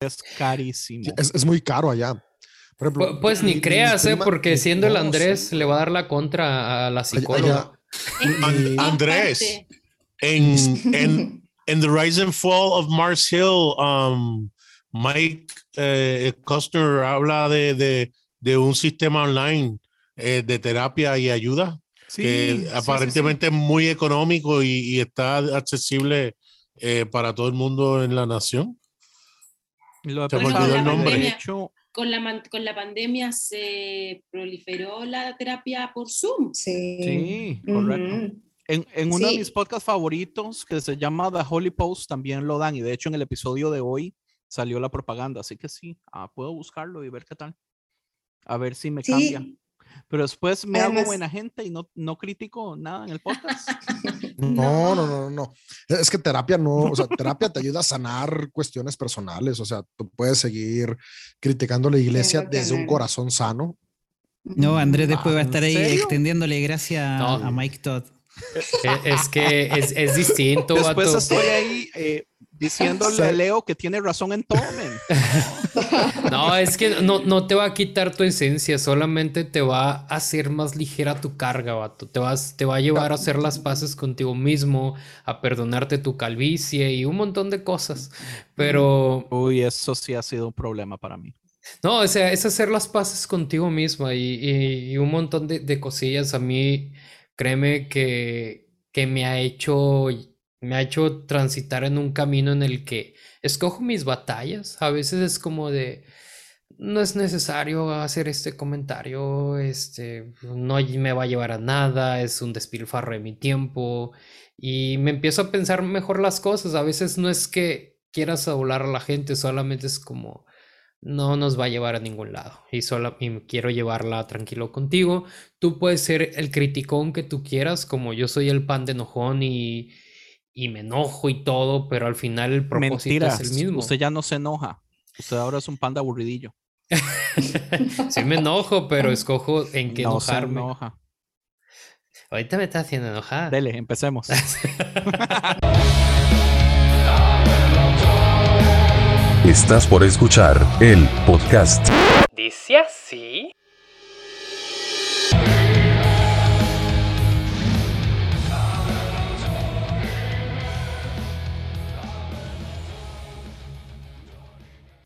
es carísimo. Es, muy caro allá. pues, ni creas, ¿eh? Porque siendo el Andrés, le va a dar la contra a la psicóloga. Andrés, en, en, en, The Rise and Fall of Mars Hill, um, Mike eh, Costner habla de, de, de, un sistema online eh, de terapia y ayuda que aparentemente es muy económico y, está accesible eh, para todo el mundo en la nación. Lo se el nombre. con la, con la pandemia se proliferó la terapia por Zoom. Sí, correcto. En, en uno de mis podcasts favoritos, que se llama The Holy Post, también lo dan. Y de hecho, en el episodio de hoy salió la propaganda. Así que sí, ah, puedo buscarlo y ver qué tal. A ver si me cambia. Pero después me hago buena gente y no, no critico nada en el podcast. No, no, no, no. Es que terapia no, o sea, terapia te ayuda a sanar cuestiones personales. O sea, tú puedes seguir criticando la iglesia desde un corazón sano. No, Andrés después va a estar ahí extendiéndole gracias a Mike Todd. E, es, que es, es distinto. Después estoy ahí eh, diciéndole a Leo que tiene razón en todo. no, es que no, no te va a quitar tu esencia, solamente te va a hacer más ligera tu carga, vato. Te, vas, te va a llevar a hacer las paces contigo mismo, a perdonarte tu calvicie y un montón de cosas. Pero. Uy, eso sí ha sido un problema para mí. No, o sea, es hacer las paces contigo misma y, y, un montón de, de, cosillas. A mí, créeme que, que me ha hecho me ha hecho transitar en un camino en el que escojo mis batallas. A veces es como de, no es necesario hacer este comentario, este, no me va a llevar a nada, es un despilfarro de mi tiempo. Y me empiezo a pensar mejor las cosas. A veces no es que quieras hablar a la gente, solamente es como, no nos va a llevar a ningún lado y solo y quiero llevarla tranquilo contigo. Tú puedes ser el criticón que tú quieras, como yo soy el pan de enojón y y me enojo y todo, pero al final el propósito es el mismo. Usted ya no se enoja. Usted ahora es un panda aburridillo. sí me enojo, pero escojo en qué no enojarme. Se enoja. Ahorita me está haciendo enojar. Dele, empecemos. Estás por escuchar el podcast. Dice así.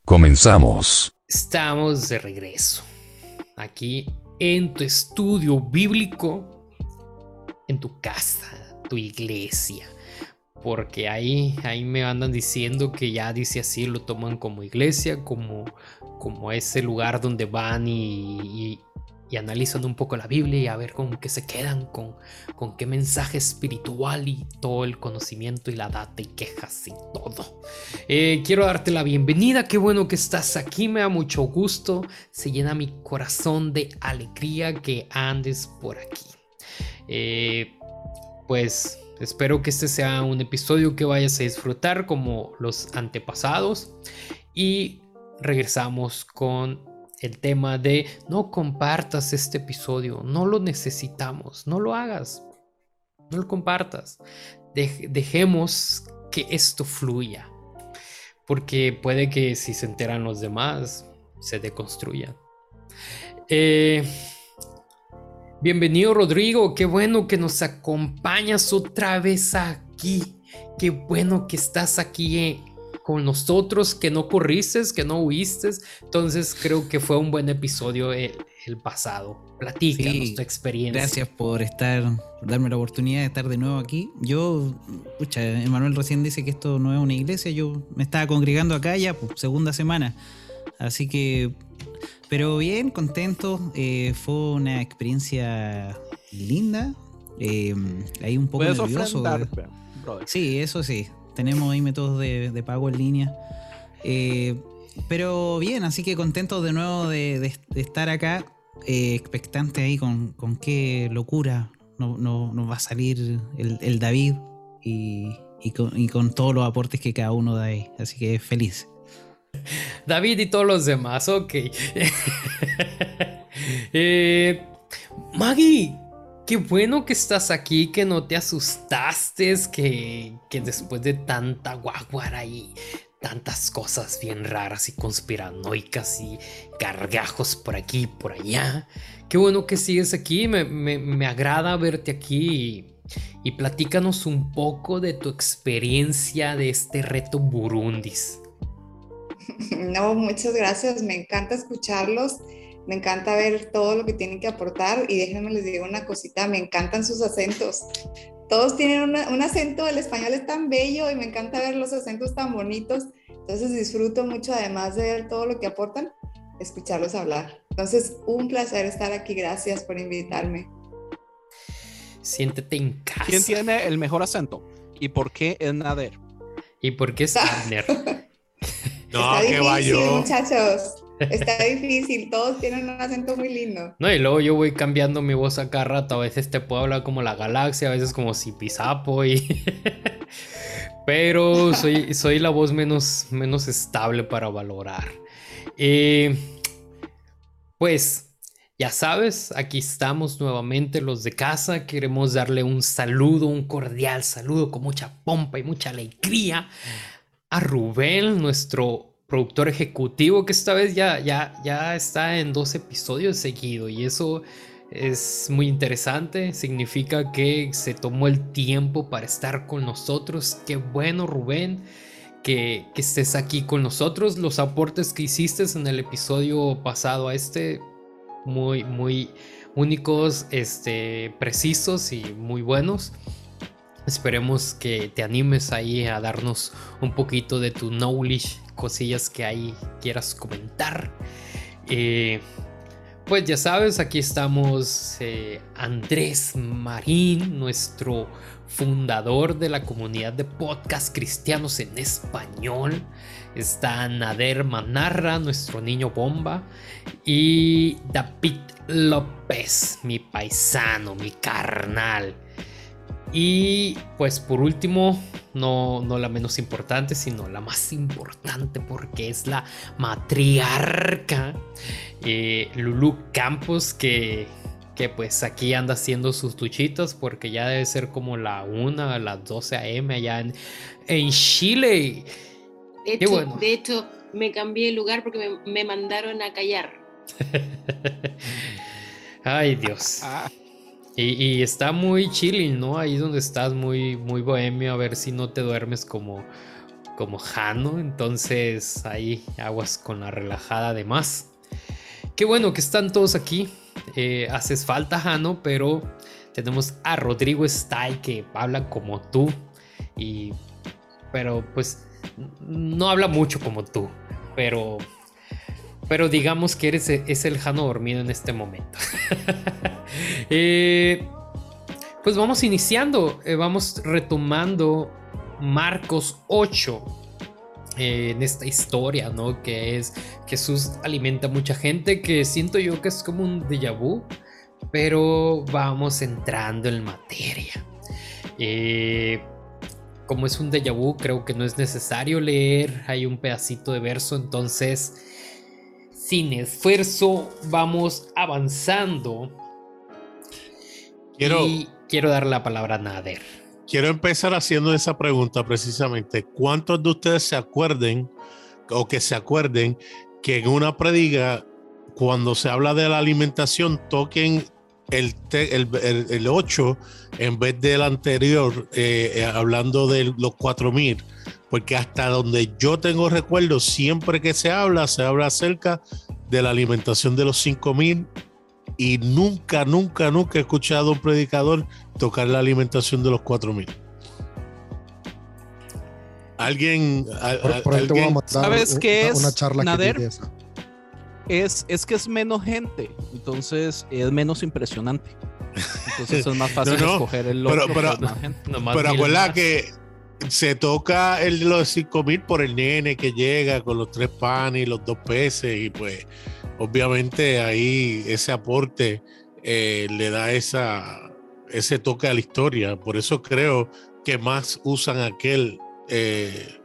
Comenzamos. Estamos de regreso. Aquí en tu estudio bíblico, en tu casa, tu iglesia. Porque ahí, ahí me andan diciendo que ya dice así, lo toman como iglesia, como, como ese lugar donde van y, y analizan un poco la Biblia y a ver con qué se quedan, con, con qué mensaje espiritual y todo el conocimiento y la data y quejas y todo. Eh, quiero darte la bienvenida, qué bueno que estás aquí, me da mucho gusto, se llena mi corazón de alegría que andes por aquí. Eh, pues espero que este sea un episodio que vayas a disfrutar como los antepasados y regresamos con el tema de no compartas este episodio, no lo necesitamos, no lo hagas, no lo compartas. dejemos que esto fluya, porque puede que si se enteran los demás, se deconstruyan. Eh, bienvenido Rodrigo, qué bueno que nos acompañas otra vez aquí, qué bueno que estás aquí eh, con nosotros, que no corriste, que no huiste. Entonces creo que fue un buen episodio el, pasado. Platícanos tu experiencia. Gracias por estar, por darme la oportunidad de estar de nuevo aquí. Yo, escucha, Emanuel recién dice que esto no es una iglesia. Yo me estaba congregando acá ya, pues, segunda semana. Así que, pero bien, contento. Eh, fue una experiencia linda. Eh, ahí un poco nervioso. Sí, eso sí tenemos ahí métodos de, pago en línea. Eh, pero bien, así que contento de nuevo de, estar acá, eh, expectante ahí con, qué locura nos no, va a salir el, David y, con, todos los aportes que cada uno da ahí. Así que feliz. David y todos los demás, ok. eh, qué bueno que estás aquí, que no te asustaste, que, que después de tanta guaguara y tantas cosas bien raras y conspiranoicas y gargajos por aquí y por allá. Qué bueno que sigues aquí, me, agrada verte aquí y, platícanos un poco de tu experiencia de este reto Burundis. No, muchas gracias, me encanta escucharlos, me encanta ver todo lo que tienen que aportar y déjenme les digo una cosita, me encantan sus acentos todos tienen un acento, el español es tan bello y me encanta ver los acentos tan bonitos. Entonces disfruto mucho, además de ver todo lo que aportan, escucharlos hablar. Entonces, un placer estar aquí. Gracias por invitarme. Siéntete en casa. ¿Quién tiene el mejor acento? ¿Y por qué es Nader? ¿Y por qué es Nader? no, Está difícil, muchachos. Está difícil, todos tienen un acento muy lindo. No, y luego yo voy cambiando mi voz a cada rato. A veces te puedo hablar como la galaxia, a veces como si pisapo y. Pero soy, soy la voz menos, menos estable para valorar. Eh, pues ya sabes, aquí estamos nuevamente los de casa. Queremos darle un saludo, un cordial saludo con mucha pompa y mucha alegría a Rubén, nuestro productor ejecutivo que esta vez ya, ya, ya está en dos episodios seguidos y eso es muy interesante, significa que se tomó el tiempo para estar con nosotros, qué bueno Rubén. Que, que estés aquí con nosotros, los aportes que hiciste en el episodio pasado a este, muy, muy únicos, este, precisos y muy buenos. Esperemos que te animes ahí a darnos un poquito de tu knowledge cosillas que ahí quieras comentar. Eh, pues ya sabes, aquí estamos eh, Andrés Marín, nuestro fundador de la comunidad de podcast cristianos en español. Está Nader Manarra, nuestro niño bomba. Y David López, mi paisano, mi carnal. Y pues por último, no, no la menos importante, sino la más importante porque es la matriarca eh, Lulu Campos que, que pues aquí anda haciendo sus tuchitos porque ya debe ser como la 1, las 12 a.m. allá en, en Chile. De hecho, de hecho, me cambié de lugar porque me, me mandaron a callar. Ay Dios. Y, está muy chilling, ¿no? Ahí donde estás, muy, muy bohemio, a ver si no te duermes como, como Jano. Entonces ahí aguas con la relajada además. Qué bueno que están todos aquí. Eh, haces falta, Jano, pero tenemos a Rodrigo Stay que habla como tú. Y. Pero pues. No habla mucho como tú. Pero pero digamos que eres, es el Jano dormido en este momento. Eh, pues vamos iniciando, eh, vamos retomando Marcos 8 eh, en esta historia, ¿no? Que es Jesús alimenta a mucha gente, que siento yo que es como un déjà vu, pero vamos entrando en materia. como es un déjà vu, creo que no es necesario leer, hay un pedacito de verso, entonces sin esfuerzo vamos avanzando. Quiero, y quiero dar la palabra a Nader. Quiero empezar haciendo esa pregunta precisamente. ¿Cuántos de ustedes se acuerden o que se acuerden que en una prediga, cuando se habla de la alimentación, toquen el, el, 8 en vez del anterior, eh, eh, hablando de los 4000? porque hasta donde yo tengo recuerdo, siempre que se habla, se habla acerca de la alimentación de los 5000 y nunca, nunca, nunca he escuchado a un predicador tocar la alimentación de los 4000. Alguien, ¿sabes qué es? Una charla Nader? Es, es que es menos gente, entonces es menos impresionante. Entonces es más fácil escoger el otro. Pero, pero, pero acuérdate que se toca el de los 5 mil por el nene que llega con los tres panes y los dos peces y pues obviamente ahí ese aporte eh, le da esa, ese toque a la historia. Por eso creo que más usan aquel eh,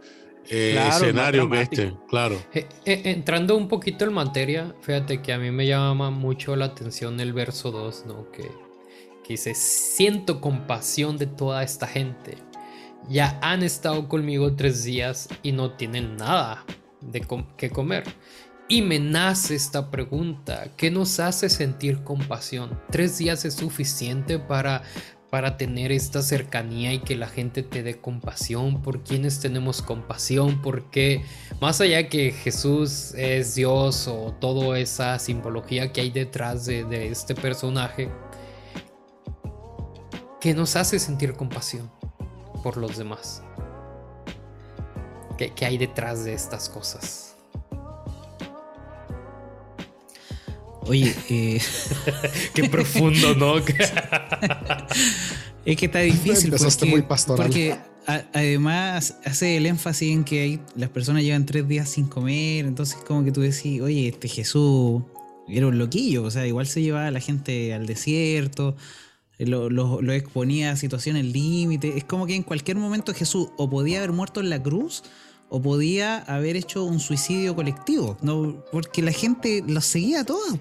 eh, escenario que este, claro. entrando un poquito en materia, fíjate que a mí me llama mucho la atención el verso 2, ¿no? Que, que dice, siento compasión de toda esta gente ya han estado conmigo tres días y no tienen nada de que comer. Y me nace esta pregunta, ¿qué nos hace sentir compasión? ¿Tres días es suficiente para, para tener esta cercanía y que la gente te dé compasión? ¿Por quienes tenemos compasión? Porque más allá que Jesús es Dios o toda esa simbología que hay detrás de, este personaje, ¿qué nos hace sentir compasión por los demás? ¿Qué, qué hay detrás de estas cosas? Oye, eh... qué profundo, ¿no? es que está difícil porque, muy porque además hace el énfasis en que las personas llevan tres días sin comer, entonces como que tú decís, oye, este Jesús era un loquillo, o sea, igual se llevaba a la gente al desierto, lo, lo exponía a situaciones límite, es como que en cualquier momento Jesús o podía haber muerto en la cruz, o podía haber hecho un suicidio colectivo, no, porque la gente los seguía a todos.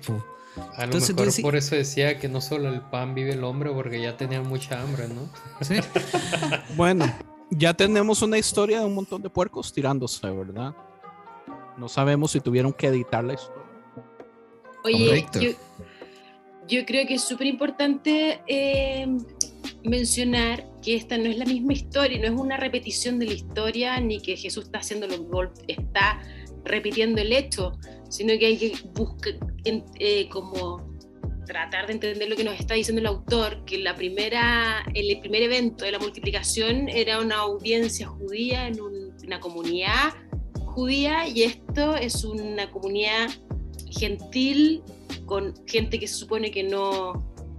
A lo mejor por eso decía que no solo el pan vive el hombre, porque ya tenían mucha hambre, ¿no? bueno, ya tenemos una historia de un montón de puercos tirándose, ¿verdad? No sabemos si tuvieron que editar la historia. Oye, yo, creo que es súper importante eh, mencionar que esta no es la misma historia, no es una repetición de la historia, ni que Jesús está haciendo los está repitiendo el hecho, sino que hay que buscar eh, como tratar de entender lo que nos está diciendo el autor, que la primera, el primer evento de la multiplicación era una audiencia judía en una comunidad judía y esto es una comunidad gentil con gente que se supone que no,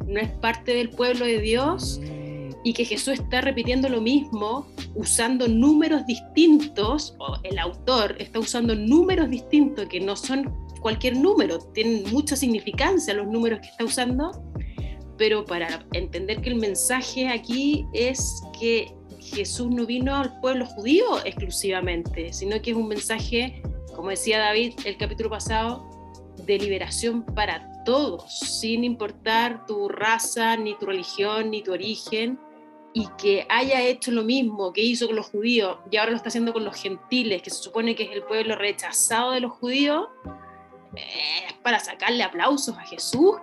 no es parte del pueblo de Dios y que Jesús está repitiendo lo mismo usando números distintos, o el autor está usando números distintos que no son cualquier número, tienen mucha significancia los números que está usando, pero para entender que el mensaje aquí es que Jesús no vino al pueblo judío exclusivamente, sino que es un mensaje, como decía David el capítulo pasado, de liberación para todos, sin importar tu raza, ni tu religión, ni tu origen, y que haya hecho lo mismo que hizo con los judíos y ahora lo está haciendo con los gentiles, que se supone que es el pueblo rechazado de los judíos, es para sacarle aplausos a Jesús.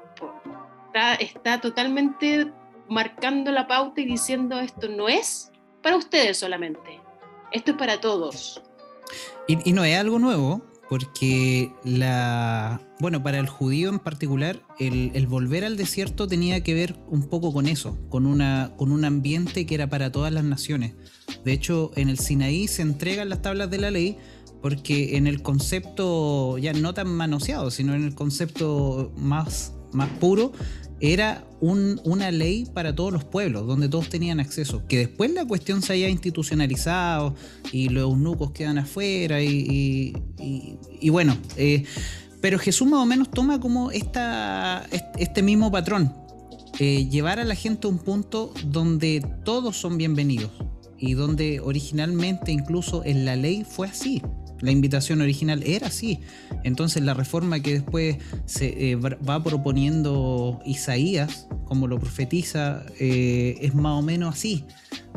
Está, está totalmente marcando la pauta y diciendo esto no es para ustedes solamente, esto es para todos. Y, y no es algo nuevo, porque la. Bueno, para el judío en particular, el, volver al desierto tenía que ver un poco con eso, con, una, con un ambiente que era para todas las naciones. De hecho, en el Sinaí se entregan las tablas de la ley porque en el concepto ya no tan manoseado, sino en el concepto más, más puro, era una ley para todos los pueblos, donde todos tenían acceso. Que después la cuestión se haya institucionalizado y los eunucos quedan afuera y, bueno, eh, pero Jesús más o menos toma como esta, este mismo patrón, eh, llevar a la gente a un punto donde todos son bienvenidos y donde originalmente incluso en la ley fue así. La invitación original era así. Entonces la reforma que después se eh, va proponiendo Isaías, como lo profetiza, eh, es más o menos así.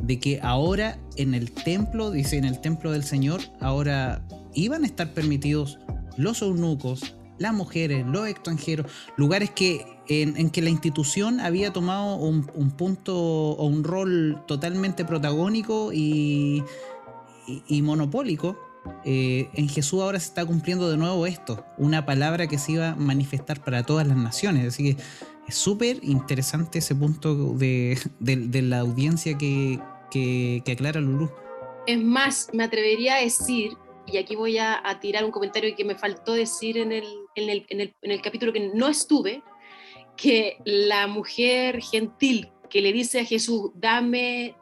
De que ahora en el templo, dice en el templo del Señor, ahora iban a estar permitidos los eunucos, las mujeres, los extranjeros, lugares que en, que la institución había tomado un, punto o un rol totalmente protagónico y, y monopólico eh, en Jesús ahora se está cumpliendo de nuevo esto, una palabra que se iba a manifestar para todas las naciones. Así que es súper interesante ese punto de, la audiencia que, aclara Lulú. Es más, me atrevería a decir, y aquí voy a, tirar un comentario que me faltó decir en el, en el capítulo que no estuve, que la mujer gentil que le dice a Jesús, dame,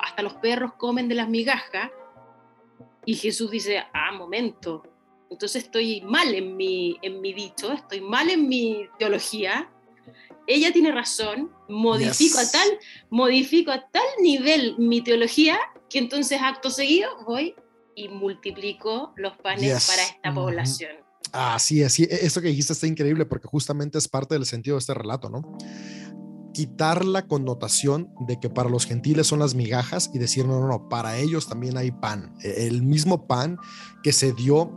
hasta los perros comen de las migajas, y Jesús dice, ah, momento, entonces estoy mal en mi, en mi dicho, estoy mal en mi teología. Ella tiene razón, modifico, a tal, modifico a tal nivel mi teología que entonces acto seguido voy y multiplico los panes para esta población. Así es, sí, eso que dijiste está increíble porque justamente es parte del sentido de este relato, ¿no? Quitar la connotación de que para los gentiles son las migajas y decir, no, no, no, para ellos también hay pan. E, el mismo pan que se dio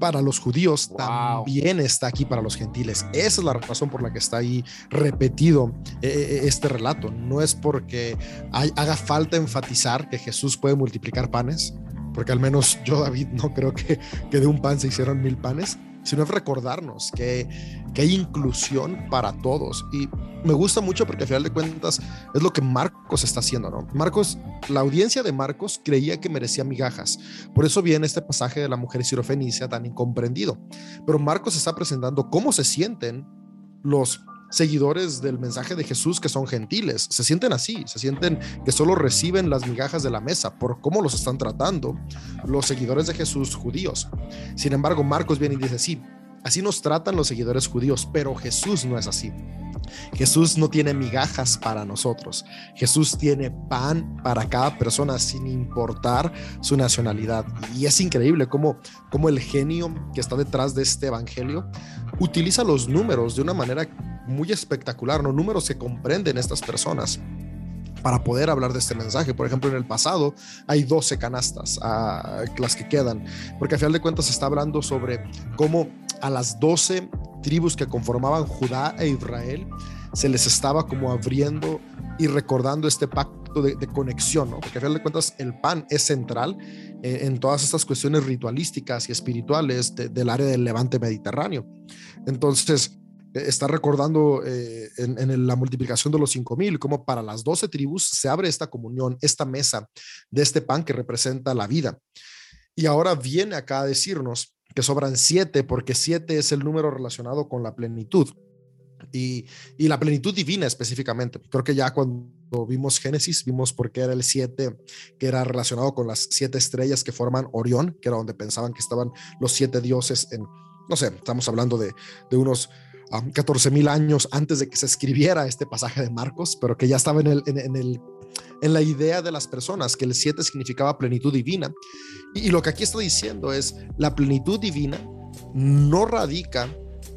para los judíos también está aquí para los gentiles. Esa es la razón por la que está ahí repetido eh, eh, este relato. No es porque haga falta enfatizar que Jesús puede multiplicar panes, porque al menos yo, David, no creo que, que de un pan se hicieron mil panes, sino es recordarnos que, que hay inclusión para todos. Y me gusta mucho porque al final de cuentas es lo que Marcos está haciendo, ¿no? Marcos, la audiencia de Marcos creía que merecía migajas. Por eso viene este pasaje de la mujer sirofenicia tan incomprendido. Pero Marcos está presentando cómo se sienten los seguidores del mensaje de Jesús que son gentiles. Se sienten así, se sienten que solo reciben las migajas de la mesa por cómo los están tratando los seguidores de Jesús judíos. Sin embargo, Marcos viene y dice, sí, así nos tratan los seguidores judíos, pero Jesús no es así. Jesús no tiene migajas para nosotros. Jesús tiene pan para cada persona sin importar su nacionalidad. Y es increíble cómo, cómo el genio que está detrás de este evangelio utiliza los números de una manera muy espectacular, ¿no? Números que comprenden estas personas para poder hablar de este mensaje. Por ejemplo, en el pasado hay 12 canastas, ah, las que quedan, porque a final de cuentas se está hablando sobre cómo a las 12 tribus que conformaban Judá e Israel se les estaba como abriendo y recordando este pacto de, conexión, ¿no? porque a final de cuentas el pan es central eh, en todas estas cuestiones ritualísticas y espirituales del área del levante mediterráneo. Entonces, está recordando eh, en, la multiplicación de los 5000, como para las 12 tribus se abre esta comunión, esta mesa de este pan que representa la vida. Y ahora viene acá a decirnos que sobran siete, porque siete es el número relacionado con la plenitud. Y, y, la plenitud divina específicamente. Creo que ya cuando vimos Génesis, vimos por qué era el siete, que era relacionado con las siete estrellas que forman Orión, que era donde pensaban que estaban los siete dioses en, no sé, estamos hablando de, de unos 14 mil años antes de que se escribiera este pasaje de Marcos, pero que ya estaba en, el, en, el, en la idea de las personas, que el 7 significaba plenitud divina. y lo que aquí está diciendo es, la plenitud divina no radica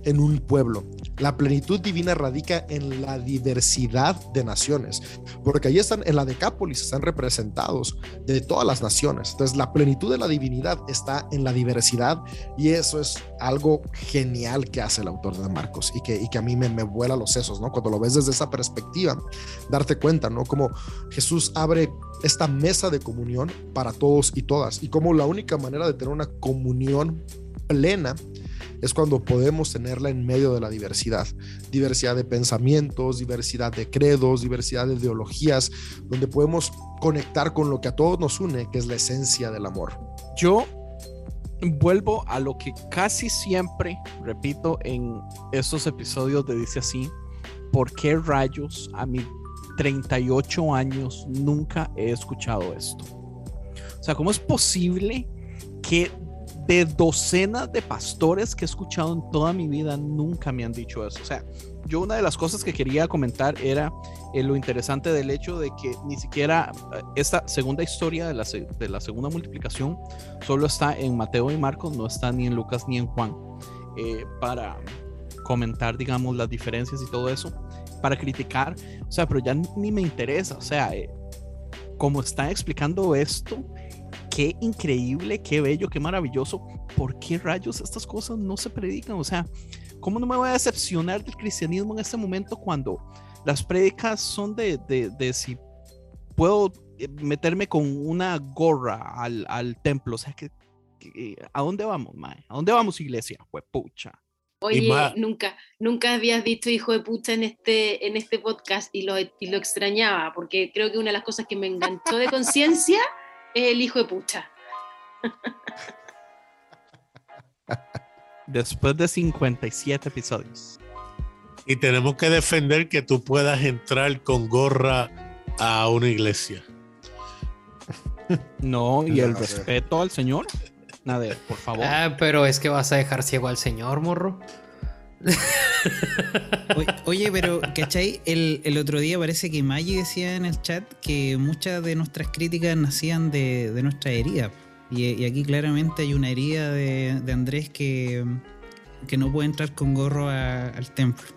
en un pueblo. La plenitud divina radica en la diversidad de naciones, porque ahí están en la Decápolis, están representados de todas las naciones. Entonces, la plenitud de la divinidad está en la diversidad y eso es algo genial que hace el autor de Marcos y que, y que a mí me, me vuela los sesos, ¿no? Cuando lo ves desde esa perspectiva, darte cuenta, ¿no? Como Jesús abre esta mesa de comunión para todos y todas y como la única manera de tener una comunión plena es cuando podemos tenerla en medio de la diversidad. Diversidad de pensamientos, diversidad de credos, diversidad de ideologías, donde podemos conectar con lo que a todos nos une, que es la esencia del amor. Yo vuelvo a lo que casi siempre repito en estos episodios de Dice así, ¿por qué rayos a mis 38 años nunca he escuchado esto? O sea, ¿cómo es posible que de docenas de pastores que he escuchado en toda mi vida, nunca me han dicho eso. O sea, yo una de las cosas que quería comentar era eh, lo interesante del hecho de que ni siquiera eh, esta segunda historia de la, de la, segunda multiplicación solo está en Mateo y Marcos, no está ni en Lucas ni en Juan, eh, para comentar, digamos, las diferencias y todo eso, para criticar, o sea, pero ya ni me interesa, o sea, como están explicando esto, qué increíble, qué bello, qué maravilloso. ¿Por qué rayos estas cosas no se predican? O sea, ¿cómo no me voy a decepcionar del cristianismo en este momento cuando las prédicas son de, de, si puedo eh, meterme con una gorra al, al templo? O sea, que, ¿a dónde vamos, mae? ¿A dónde vamos, iglesia? Pues pucha. Oye, nunca, nunca habías dicho hijo de pucha en este, en este podcast y lo, y lo extrañaba, porque creo que una de las cosas que me enganchó de conciencia el hijo de pucha. Después de 57 episodios. Y tenemos que defender que tú puedas entrar con gorra a una iglesia. No, y el respeto al Señor. Nada, por favor. Ah, pero es que vas a dejar ciego al Señor, morro. Oye, pero, ¿cachai? El, el, otro día parece que Maggie decía en el chat que muchas de nuestras críticas nacían de, nuestra herida. Y, aquí claramente hay una herida de, Andrés que, que no puede entrar con gorro al templo.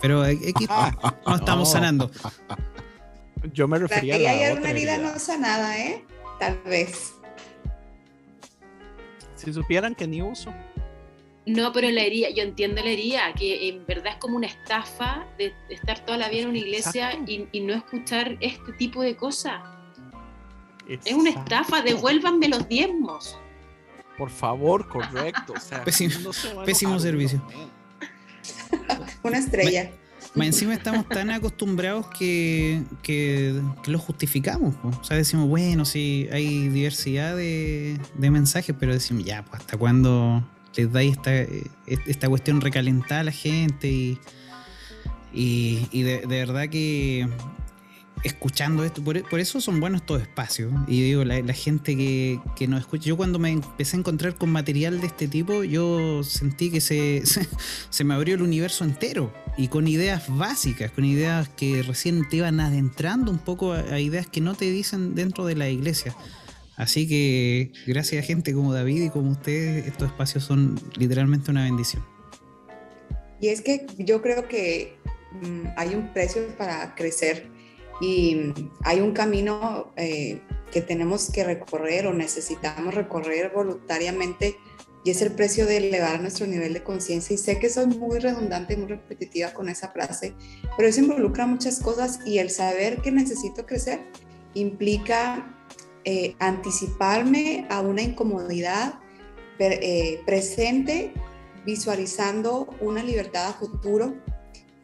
Pero aquí no estamos sanando. Yo me refería a la hay una herida no sanada, ¿eh? Tal vez. Si supieran que ni uso. No, pero la herida, yo entiendo la herida, que en verdad es como una estafa de estar toda la vida en una iglesia y, no escuchar este tipo de cosas. Es una estafa, devuélvanme los diezmos. Por favor, correcto. pésimo, servicio. una estrella. Más encima estamos tan acostumbrados que, que, lo justificamos. O sea, decimos, bueno, sí, hay diversidad de, de mensajes, pero decimos, ya, pues hasta cuándo les dais esta, eh, esta cuestión recalentada a la gente y, y, de, verdad que escuchando esto, por, eso son buenos estos espacios. Y digo, la, gente que, que, nos escucha, yo cuando me empecé a encontrar con material de este tipo, yo sentí que se, se, me abrió el universo entero y con ideas básicas, con ideas que recién te iban adentrando un poco a ideas que no te dicen dentro de la iglesia. Así que gracias a gente como David y como ustedes, estos espacios son literalmente una bendición. Y es que yo creo que mm, hay un precio para crecer y hay un camino eh, que tenemos que recorrer o necesitamos recorrer voluntariamente y es el precio de elevar nuestro nivel de conciencia. Y sé que soy muy redundante y muy repetitiva con esa frase, pero eso involucra muchas cosas y el saber que necesito crecer implica eh, anticiparme a una incomodidad eh, presente, visualizando una libertad a futuro.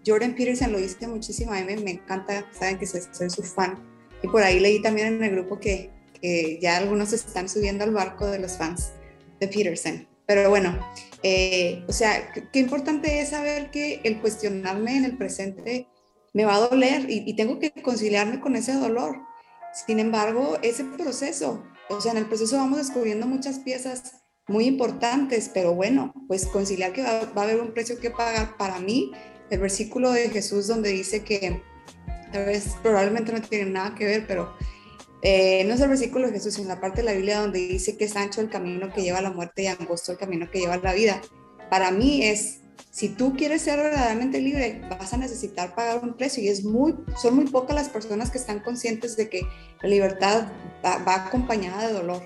Jordan Peterson lo dice muchísimo, a mí me, encanta, saben que soy, su fan. Y por ahí leí también en el grupo que, ya algunos están subiendo al barco de los fans de Peterson. Pero bueno, eh, o sea, qué importante es saber que el cuestionarme en el presente me va a doler y tengo que conciliarme con ese dolor sin embargo, ese proceso, o sea, en el proceso vamos descubriendo muchas piezas muy importantes, pero bueno, pues conciliar que va, a haber un precio que pagar para mí, el versículo de Jesús donde dice que tal vez probablemente no tiene nada que ver, pero eh, no es el versículo de Jesús, sino la parte de la Biblia donde dice que es ancho el camino que lleva a la muerte y angosto el camino que lleva a la vida. Para mí es si tú quieres ser verdaderamente libre, vas a necesitar pagar un precio y es muy, son muy pocas las personas que están conscientes de que la libertad va, acompañada de dolor.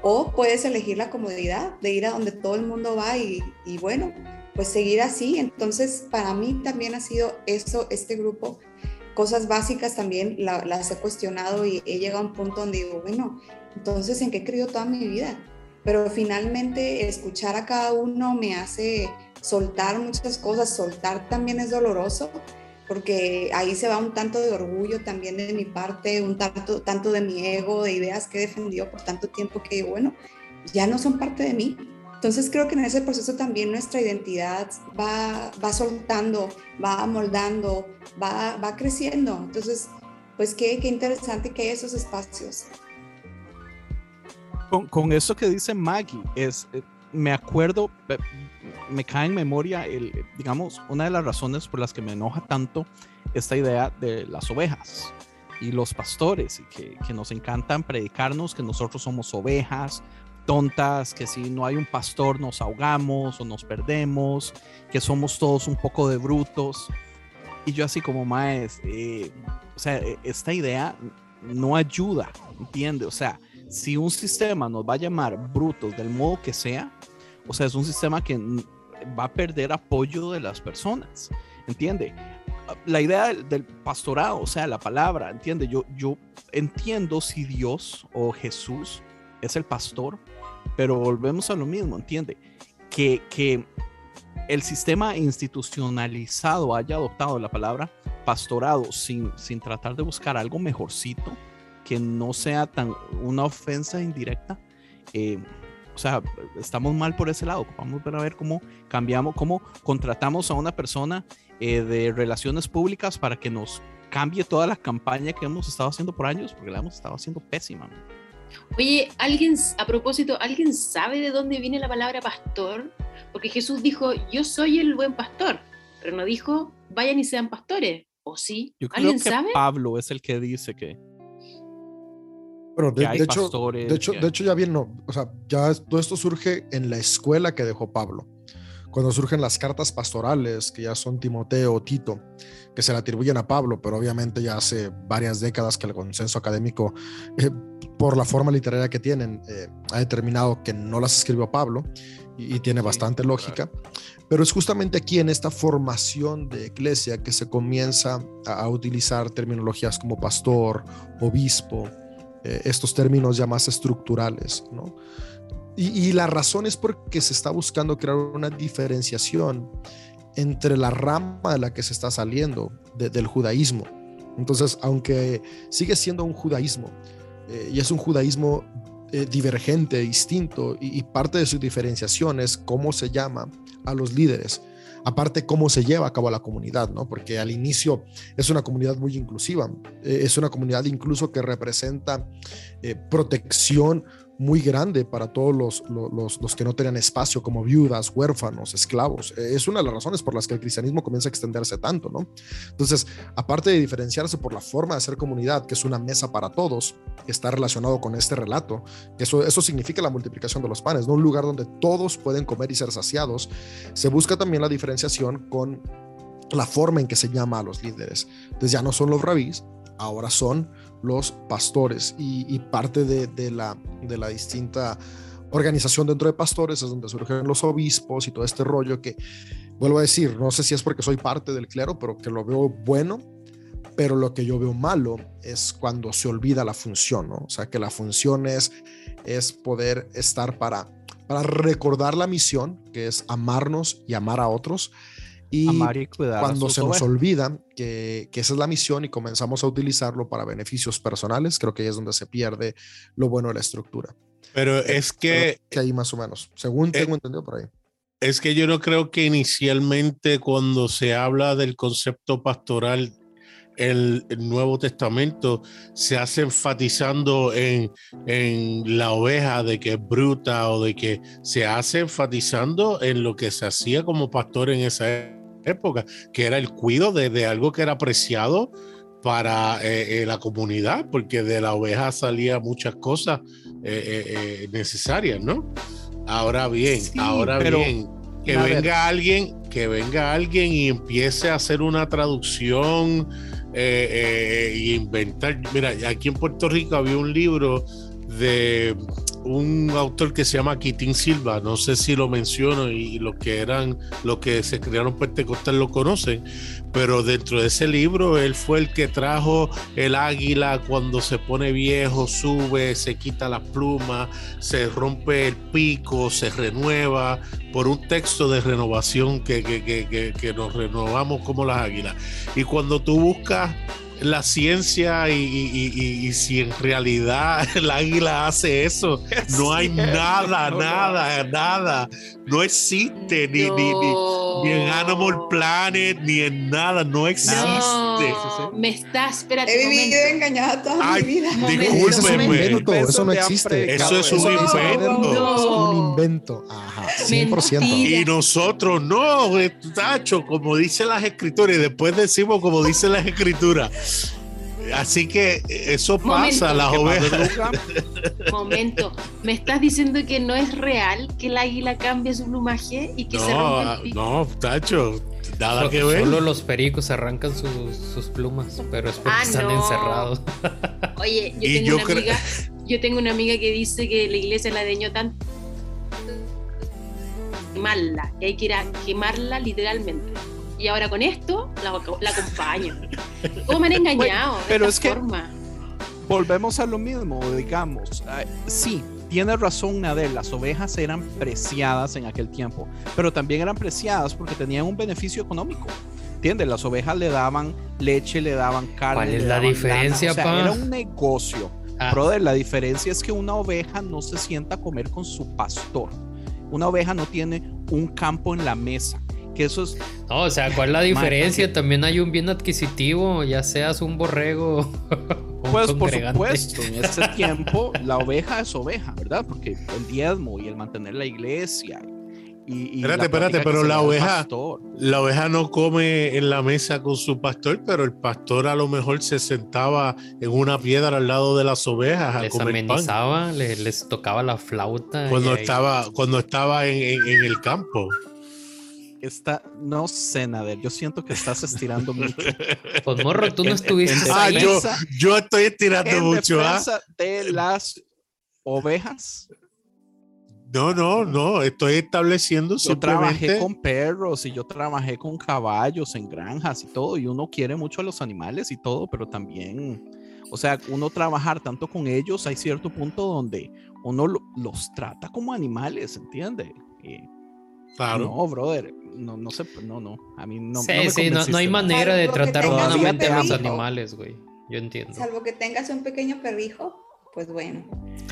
O puedes elegir la comodidad de ir a donde todo el mundo va y, bueno, pues seguir así. Entonces, para mí también ha sido eso, este grupo, cosas básicas también las he cuestionado y he llegado a un punto donde digo, bueno, entonces, ¿en qué he creído toda mi vida? Pero finalmente escuchar a cada uno me hace soltar muchas cosas, soltar también es doloroso, porque ahí se va un tanto de orgullo también de mi parte, un tanto, tanto de mi ego, de ideas que he defendido por tanto tiempo que, bueno, ya no son parte de mí. Entonces creo que en ese proceso también nuestra identidad va, va soltando, va moldando, va, va creciendo. Entonces, pues qué, qué interesante que hay esos espacios. Con, con eso que dice Maggie, es, eh, me acuerdo, me cae en memoria, el, digamos, una de las razones por las que me enoja tanto esta idea de las ovejas y los pastores, y que, que nos encantan predicarnos que nosotros somos ovejas tontas, que si no hay un pastor nos ahogamos o nos perdemos, que somos todos un poco de brutos. Y yo así como maes, eh, o sea, e, esta idea no ayuda, ¿entiende? O sea, si un sistema nos va a llamar brutos del modo que sea, o sea, es un sistema que va a perder apoyo de las personas, ¿entiende? La idea del, pastorado, o sea, la palabra, ¿entiende? Yo, yo entiendo si Dios o Jesús es el pastor, pero volvemos a lo mismo, ¿entiende? Que, que el sistema institucionalizado haya adoptado la palabra pastorado sin, sin tratar de buscar algo mejorcito, que no sea tan una ofensa indirecta, eh, sea, estamos mal por ese lado. Vamos a ver cómo cambiamos, cómo contratamos a una persona eh, de relaciones públicas para que nos cambie toda la campaña que hemos estado haciendo por años, porque la hemos estado haciendo pésima. Oye, alguien, a propósito, ¿alguien sabe de dónde viene la palabra pastor? Porque Jesús dijo, yo soy el buen pastor, pero no dijo, vayan y sean pastores. ¿O sí? Yo creo que Pablo es el que dice que, de, hecho, de, hecho, de hecho, ya bien, no, o sea, ya todo esto surge en la escuela que dejó Pablo. cuando surgen las cartas pastorales, que ya son Timoteo o Tito, que se le atribuyen a Pablo, pero obviamente ya hace varias décadas que el consenso académico, eh, por la forma literaria que tienen, eh, ha determinado que no las escribió Pablo y, tiene bastante lógica. Pero es justamente aquí en esta formación de iglesia que se comienza a, utilizar terminologías como pastor, obispo, eh, estos términos ya más estructurales, ¿no? Y, la razón es porque se está buscando crear una diferenciación entre la rama de la que se está saliendo del judaísmo. Entonces, aunque sigue siendo un judaísmo, eh, y es un judaísmo eh, divergente, distinto, y, parte de su diferenciación es cómo se llama a los líderes aparte cómo se lleva a cabo la comunidad, ¿no? Porque al inicio es una comunidad muy inclusiva, eh, es una comunidad incluso que representa protección muy grande para todos los, los, los, que no tenían espacio, como viudas, huérfanos, esclavos. Eh, es una de las razones por las que el cristianismo comienza a extenderse tanto, ¿no? Entonces, aparte de diferenciarse por la forma de ser comunidad, que es una mesa para todos, está relacionado con este relato, eso, eso significa la multiplicación de los panes, ¿no? Un lugar donde todos pueden comer y ser saciados. Se busca también la diferenciación con la forma en que se llama a los líderes. Entonces ya no son los rabís, ahora son los pastores y, parte de, la, de la distinta organización dentro de pastores es donde surgen los obispos y todo este rollo que, vuelvo a decir, no sé si es porque soy parte del clero, pero que lo veo bueno, pero lo que yo veo malo es cuando se olvida la función, ¿no? O sea, que la función es, es poder estar para, para recordar la misión, que es amarnos y amar a otros, y, cuando se nos olvida que, que, esa es la misión y comenzamos a utilizarlo para beneficios personales, creo que ahí es donde se pierde lo bueno de la estructura. Pero eh, es que... que ahí más o menos, según eh, tengo entendido por ahí. Es que yo no creo que inicialmente cuando se habla del concepto pastoral el, el, Nuevo Testamento se hace enfatizando en, en, la oveja de que es bruta o de que se hace enfatizando en lo que se hacía como pastor en esa época, que era el cuido de, algo que era apreciado para eh, eh, la comunidad, porque de la oveja salía muchas cosas eh, necesarias, ¿no? Ahora bien, ahora bien, que venga alguien, que venga alguien y empiece a hacer una traducción y inventar. Mira, aquí en Puerto Rico había un libro de un autor que se llama Quitín Silva, no sé si lo menciono y, los que eran, los que se crearon pentecostal lo conocen, pero dentro de ese libro él fue el que trajo el águila cuando se pone viejo, sube, se quita las plumas, se rompe el pico, se renueva, por un texto de renovación que, que, que, que nos renovamos como las águilas. Y cuando tú buscas la ciencia y, si en realidad el águila hace eso, no hay nada, nada, nada. No existe ni, ni, ni, en Animal Planet, ni en nada, no existe. me estás, espérate. He vivido engañada toda mi vida. Discúlpeme. Eso no existe. Eso es un invento. Es un invento. Ajá, 100%. Y nosotros no, Tacho, como dicen las escrituras, y después decimos como dicen las escrituras. Así que eso pasa, las ovejas. Momento, ¿me estás diciendo que no es real que el águila cambie su plumaje y que se rompa el pico? No, tacho, nada que ver. Solo los pericos arrancan sus, plumas, pero es porque ah, están encerrados. Oye, yo tengo, una amiga, yo tengo una amiga que dice que la iglesia la deñó tanto quemarla, que hay que ir a quemarla literalmente y ahora con esto la, la acompaño. ¿Cómo me han engañado? pero es que volvemos a lo mismo, digamos. sí, tiene razón Nadel, las ovejas eran preciadas en aquel tiempo, pero también eran preciadas porque tenían un beneficio económico. ¿Entiendes? Las ovejas le daban leche, le daban carne. ¿Cuál es la diferencia, Era un negocio. Ah. Brother, la diferencia es que una oveja no se sienta a comer con su pastor. Una oveja no tiene un campo en la mesa que eso es... No, o sea, ¿cuál es la diferencia? También hay un bien adquisitivo, ya seas un borrego. Pues por supuesto, en ese tiempo la oveja es oveja, ¿verdad? Porque el diezmo y el mantener la iglesia. Y, espérate, espérate, pero la oveja, la oveja no come en la mesa con su pastor, pero el pastor a lo mejor se sentaba en una piedra al lado de las ovejas les amenizaba, Les, tocaba la flauta. Cuando estaba, cuando estaba en el campo. Está, no sé, Nader, yo siento que estás estirando mucho. Pues morro, tú no estuviste ah, yo, yo, estoy estirando mucho. ¿ah? de las ovejas. No, no, no, estoy estableciendo Yo trabajé con perros y yo trabajé con caballos en granjas y todo, y uno quiere mucho a los animales y todo, pero también, o sea, uno trabajar tanto con ellos, hay cierto punto donde uno los trata como animales, ¿entiende? claro. No, brother, no, no sé, no, no, a mí no. Sí, sí, no, hay manera de tratar humanamente a los animales, güey. Yo entiendo. Salvo que tengas un pequeño perrijo, pues bueno,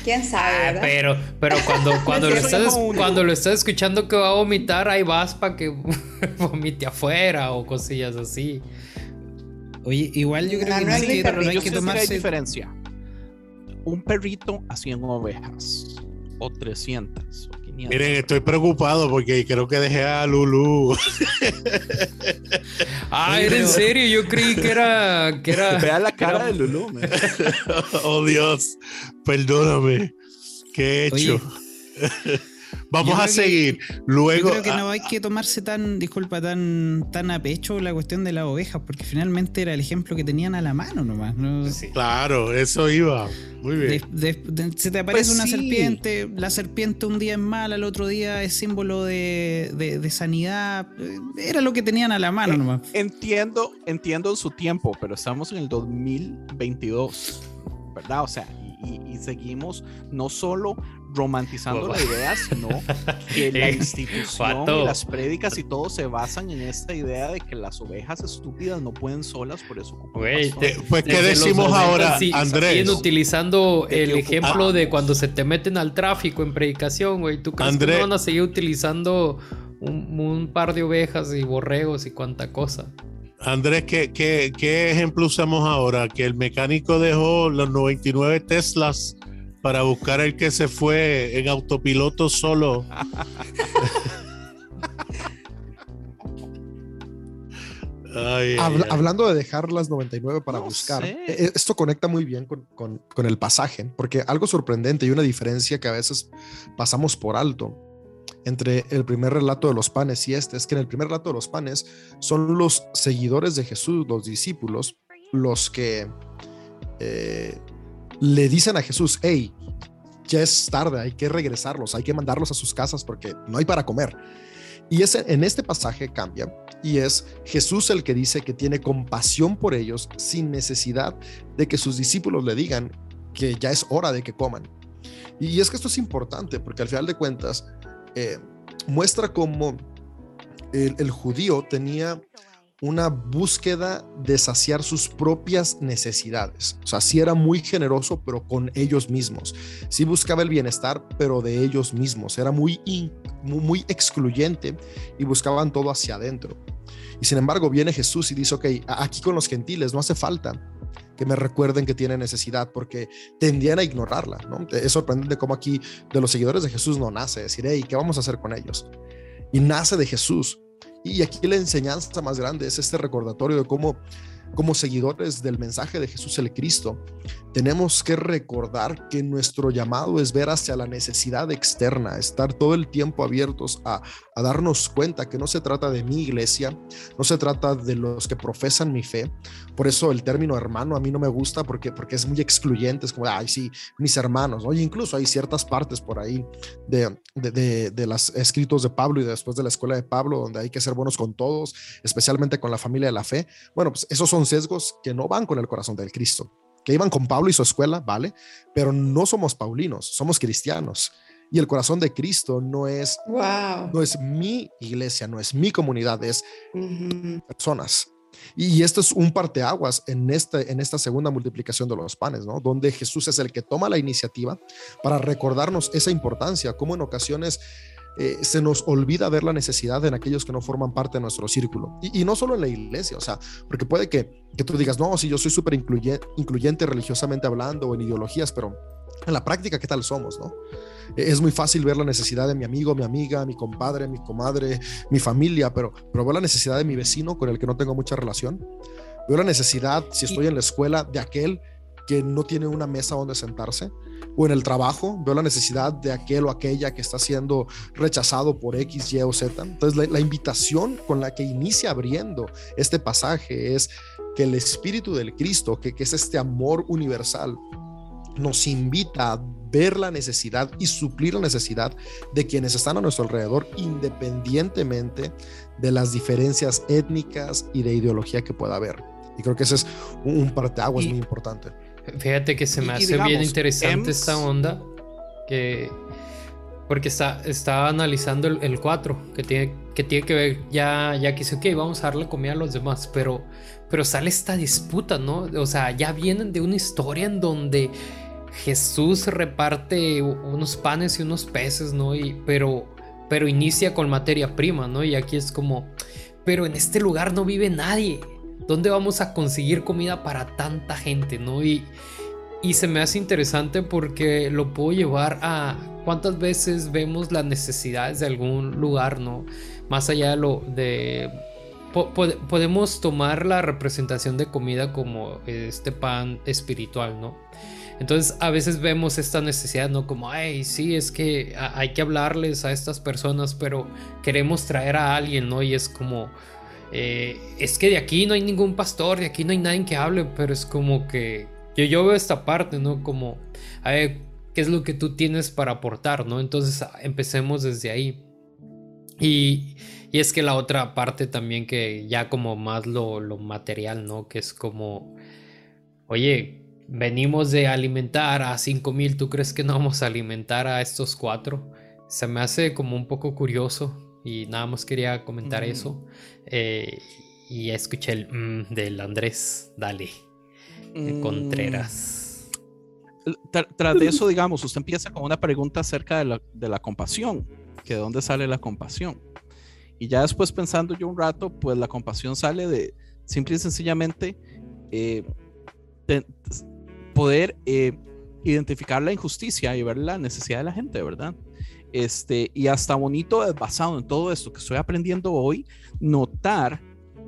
quién sabe. Ah, pero, pero cuando, cuando, lo estás, cuando lo estás escuchando que va a vomitar, ahí vas para que vomite afuera o cosillas así. Oye, igual yo creo que no, hay que, no hay que tomarse diferencia. Un perrito haciendo ovejas o 300 Miren, estoy preocupado porque creo que dejé a Lulu. ah, ¿era en serio? Yo creí que era. Que era Vea la cara de Lulu. oh, Dios. Perdóname. ¿Qué he hecho? Vamos a seguir. Luego. Yo creo que no hay que tomarse tan, disculpa, tan, tan a pecho la cuestión de las ovejas, porque finalmente era el ejemplo que tenían a la mano nomás. Claro, eso iba. Muy bien. se te aparece pues una serpiente, la serpiente un día es mala, el otro día es símbolo de, sanidad. Era lo que tenían a la mano nomás. Entiendo, entiendo en su tiempo, pero estamos en el 2022, ¿verdad? O sea, y, seguimos no solo romantizando la idea, sino que la institución y las prédicas y todo se basan en esta idea de que las ovejas estúpidas no pueden solas, por eso Pues, ¿qué decimos ahora, Andrés? Siguen utilizando el ejemplo de cuando se te meten al tráfico en predicación, güey. ¿Tú crees que no van a seguir utilizando un, un par de ovejas y borregos y cuánta cosa? Andrés, ¿qué, ¿qué, qué, ejemplo usamos ahora? Que el mecánico dejó los 99 Teslas para buscar el que se fue en autopiloto solo. Hablando de dejar las 99 para buscar, e, e, esto conecta muy bien con, con, el pasaje, porque algo sorprendente y una diferencia que a veces pasamos por alto entre el primer relato de los panes y este es que en el primer relato de los panes son los seguidores de Jesús, los discípulos, los que eh, le dicen a Jesús, hey, ya es tarde, hay que regresarlos, hay que mandarlos a sus casas porque no hay para comer. Y ese, en este pasaje cambia y es Jesús el que dice que tiene compasión por ellos sin necesidad de que sus discípulos le digan que ya es hora de que coman. Y es que esto es importante porque al final de cuentas eh, muestra cómo el, judío tenía una búsqueda de saciar sus propias necesidades. O sea, sí era muy generoso, pero con ellos mismos. Sí buscaba el bienestar, pero de ellos mismos. Era muy, muy, excluyente y buscaban todo hacia adentro. Y sin embargo, viene Jesús y dice, ok, aquí con los gentiles no hace falta que me recuerden que tiene necesidad, porque tendían a ignorarla, ¿no? Es sorprendente cómo aquí de los seguidores de Jesús no nace decir, hey, ¿qué vamos a hacer con ellos? Y nace de Jesús. Y aquí la enseñanza más grande es este recordatorio de cómo como seguidores del mensaje de Jesús el Cristo, tenemos que recordar que nuestro llamado es ver hacia la necesidad externa, estar todo el tiempo abiertos a, darnos cuenta que no se trata de mi iglesia, no se trata de los que profesan mi fe. Por eso el término hermano a mí no me gusta porque, porque es muy excluyente, es como, ay, sí, mis hermanos. Oye, incluso hay ciertas partes por ahí de, de, los escritos de Pablo y después de la escuela de Pablo donde hay que ser buenos con todos, especialmente con la familia de la fe. Bueno, pues esos son sesgos que no van con el corazón del Cristo, que iban con Pablo y su escuela, ¿vale? Pero no somos paulinos, somos cristianos. Y el corazón de Cristo no es, no es mi iglesia, no es mi comunidad, es personas. Y esto es un parteaguas en, este, en esta segunda multiplicación de los panes, ¿no? Donde Jesús es el que toma la iniciativa para recordarnos esa importancia, como en ocasiones eh, se nos olvida ver la necesidad en aquellos que no forman parte de nuestro círculo. Y, no solo en la iglesia, o sea, porque puede que, que tú digas, no, si yo soy súper incluyente religiosamente hablando o en ideologías, pero en la práctica, ¿qué tal somos, no? E, es muy fácil ver la necesidad de mi amigo, mi amiga, mi compadre, mi comadre, mi familia, pero, pero veo la necesidad de mi vecino con el que no tengo mucha relación. Veo la necesidad, si estoy en la escuela, de aquel que no tiene una mesa donde sentarse, o en el trabajo, veo la necesidad de aquel o aquella que está siendo rechazado por X, Y o Z. Entonces, la, invitación con la que inicia abriendo este pasaje es que el Espíritu del Cristo, que, que es este amor universal, nos invita a ver la necesidad y suplir la necesidad de quienes están a nuestro alrededor, independientemente de las diferencias étnicas y de ideología que pueda haber. Y creo que ese es un, parteaguas muy importante. Fíjate que se me hace bien interesante esta onda, que porque está, estaba analizando el, 4, que tiene, que tiene que ver, ya, ya que dice, ok, vamos a darle comida a los demás, pero, pero sale esta disputa, ¿no? O sea, ya vienen de una historia en donde Jesús reparte unos panes y unos peces, ¿no? Y, pero, pero inicia con materia prima, ¿no? Y aquí es como, pero en este lugar no vive nadie. ¿Dónde vamos a conseguir comida para tanta gente, no? Y, y se me hace interesante porque lo puedo llevar a cuántas veces vemos las necesidades de algún lugar, ¿no? Más allá de lo de... podemos tomar la representación de comida como este pan espiritual, ¿no? Entonces a veces vemos esta necesidad, ¿no? Como, ay, sí, es que hay que hablarles a estas personas, pero queremos traer a alguien, ¿no? Y es como, eh, es que de aquí no hay ningún pastor, de aquí no hay nadie que hable, pero es como que yo, yo veo esta parte, ¿no? Como, a ver, ¿qué es lo que tú tienes para aportar, ¿no? Entonces empecemos desde ahí. Y, y es que la otra parte también que ya como más lo, lo material, ¿no? Que es como, oye, venimos de alimentar a 5000, ¿tú crees que no vamos a alimentar a estos cuatro? Se me hace como un poco curioso y nada más quería comentar eso. Eh, y escuché el mm, del Andrés, dale, mm. Contreras. Tras de eso, digamos, usted empieza con una pregunta acerca de la, de la compasión, que de dónde sale la compasión. Y ya después pensando yo un rato, pues la compasión sale de simple y sencillamente eh, poder eh, identificar la injusticia y ver la necesidad de la gente, ¿verdad? Este, y hasta bonito basado en todo esto que estoy aprendiendo hoy, notar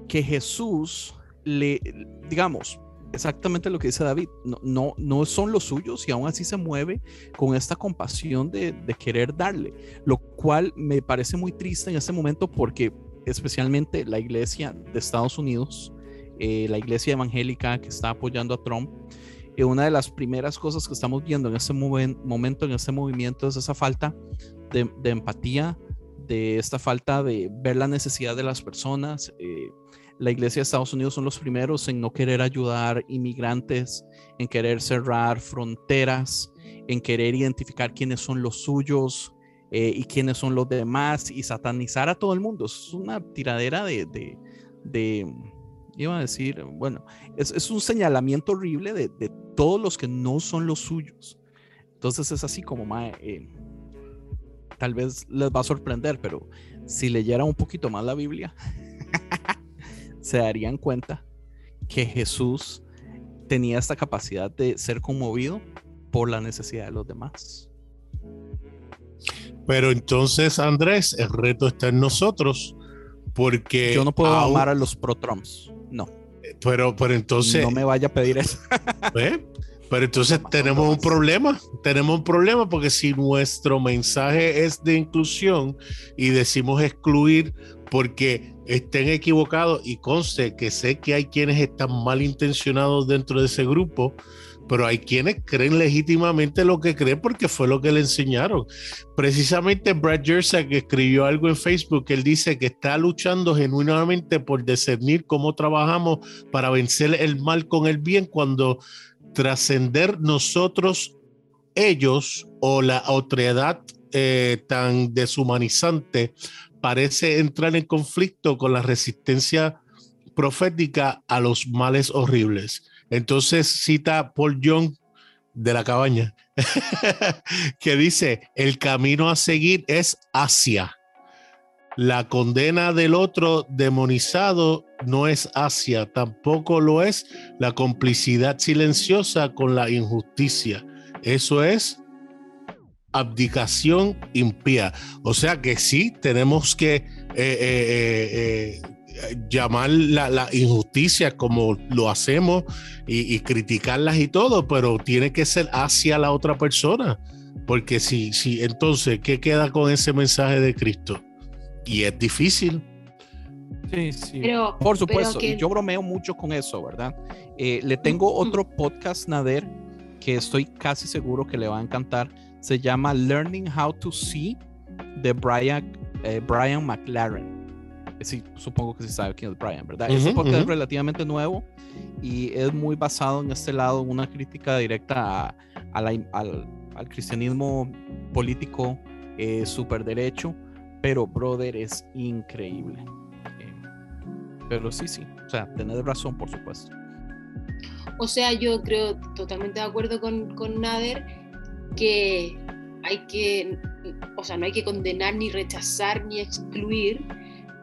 que Jesús le, digamos, exactamente lo que dice David, no, no, no son los suyos y aún así se mueve con esta compasión de, de querer darle, lo cual me parece muy triste en este momento porque especialmente la iglesia de Estados Unidos, eh, la iglesia evangélica que está apoyando a Trump, y una de las primeras cosas que estamos viendo en este momento, en este movimiento, es esa falta de, empatía, de esta falta de ver la necesidad de las personas. Eh, la iglesia de Estados Unidos son los primeros en no querer ayudar inmigrantes, en querer cerrar fronteras, en querer identificar quiénes son los suyos eh, y quiénes son los demás y satanizar a todo el mundo. Es una tiradera de, de iba a decir, bueno, es, un señalamiento horrible de, todos los que no son los suyos. Entonces es así como, eh, tal vez les va a sorprender, pero si leyeran un poquito más la Biblia, se darían cuenta que Jesús tenía esta capacidad de ser conmovido por la necesidad de los demás. Pero entonces, Andrés, el reto está en nosotros, porque... Yo no puedo amar a los pro-Trumps. No. Pero, pero entonces. No me vaya a pedir eso. ¿eh? Pero entonces tenemos un problema, tenemos un problema porque si nuestro mensaje es de inclusión y decimos excluir porque estén equivocados y conste que sé que hay quienes están malintencionados dentro de ese grupo, pero hay quienes creen legítimamente lo que creen porque fue lo que le enseñaron. Precisamente Brad que escribió algo en Facebook, él dice que está luchando genuinamente por discernir cómo trabajamos para vencer el mal con el bien cuando trascender nosotros, ellos o la otredad eh, tan deshumanizante parece entrar en conflicto con la resistencia profética a los males horribles. Entonces cita Paul Young de la cabaña, que dice, el camino a seguir es hacia. La condena del otro demonizado no es hacia, tampoco lo es la complicidad silenciosa con la injusticia. Eso es abdicación impía. O sea que sí, tenemos que eh, eh, eh, llamar la, injusticia como lo hacemos y, criticarlas y todo, pero tiene que ser hacia la otra persona. Porque si, si, entonces, ¿qué queda con ese mensaje de Cristo? Y es difícil. Sí, sí. Por supuesto, y yo bromeo mucho con eso, ¿verdad? Eh, le tengo otro podcast, Nader, que estoy casi seguro que le va a encantar. Se llama Learning How to See de Brian, eh, Brian McLaren. Sí, supongo que sí sabe quién es Brian, ¿verdad? es un podcast relativamente nuevo y es muy basado en este lado, una crítica directa al, al, cristianismo político eh, super derecho, pero brother es increíble. Eh, pero sí, sí, o sea, tenés razón, por supuesto. O sea, yo creo totalmente de acuerdo con, con Nader que hay que, o sea, no hay que condenar ni rechazar ni excluir,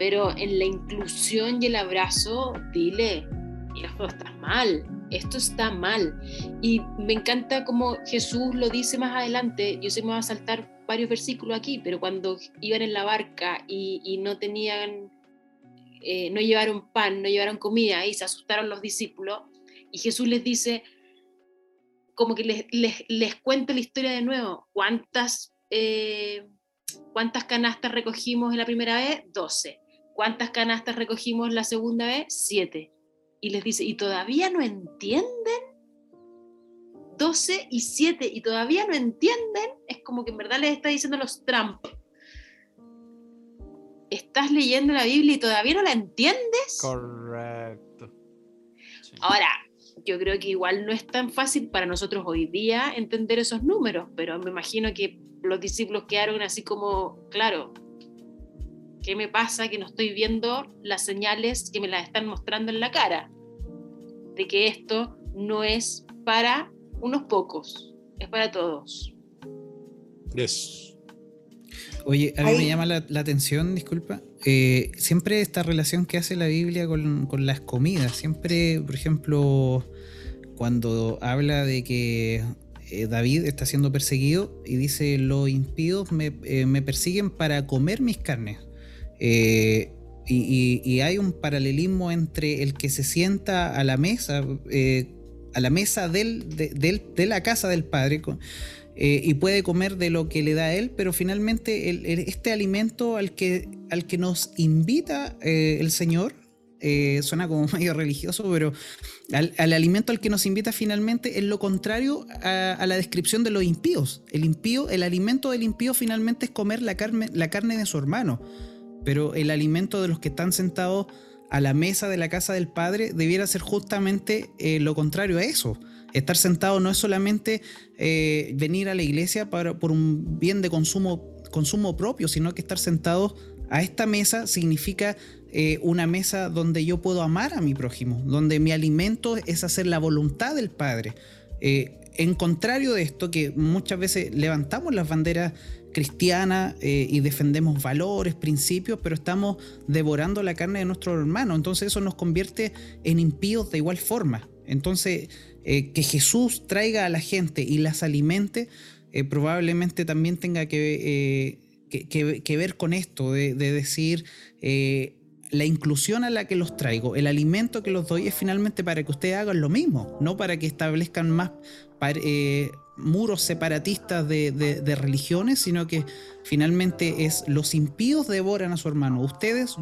pero en la inclusión y el abrazo, dile, esto está mal, esto está mal. Y me encanta como Jesús lo dice más adelante, yo sé me va a saltar varios versículos aquí, pero cuando iban en la barca y, no tenían, eh, no llevaron pan, no llevaron comida y se asustaron los discípulos, y Jesús les dice, como que les, les, les cuento la historia de nuevo, ¿cuántas, eh, ¿cuántas canastas recogimos en la primera vez? Doce. ¿Cuántas canastas recogimos la segunda vez? Siete. Y les dice, ¿y todavía no entienden? 12 y 7 y todavía no entienden, es como que en verdad les está diciendo los Trump. Estás leyendo la Biblia y todavía no la entiendes. Correcto. Ahora, yo creo que igual no es tan fácil para nosotros hoy día entender esos números, pero me imagino que los discípulos quedaron así como, claro, ¿qué me pasa que no estoy viendo las señales que me las están mostrando en la cara? De que esto no es para unos pocos, es para todos. Yes. Oye, a mí me llama la, atención, disculpa, eh, siempre esta relación que hace la Biblia con, las comidas, siempre, por ejemplo, cuando habla de que eh, David está siendo perseguido y dice, los impíos me, eh, persiguen para comer mis carnes. Y, hay un paralelismo entre el que se sienta a la mesa, a la mesa de, la casa del Padre, eh, y puede comer de lo que le da a él, pero finalmente este alimento al que, nos invita eh, el Señor, eh, suena como medio religioso, pero al, alimento al que nos invita finalmente es lo contrario a, la descripción de los impíos. El impío, el alimento del impío finalmente es comer la carne de su hermano, pero el alimento de los que están sentados a la mesa de la casa del Padre debiera ser justamente lo contrario a eso Estar sentado no es solamente eh, venir a la iglesia para, por un bien de consumo, propio, sino que estar sentado a esta mesa significa eh, una mesa donde yo puedo amar a mi prójimo, donde mi alimento es hacer la voluntad del Padre. Eh, en contrario de esto, que muchas veces levantamos las banderas cristianas y defendemos valores, principios, pero estamos devorando la carne de nuestro hermano. Entonces eso nos convierte en impíos de igual forma. Entonces eh, que Jesús traiga a la gente y las alimente, eh, probablemente también tenga que, eh, que, ver con esto, de, decir la inclusión a la que los traigo, el alimento que los doy es finalmente para que ustedes hagan lo mismo, no para que establezcan más muros separatistas de, de, religiones, sino que finalmente es los impíos devoran a su hermano. Ustedes,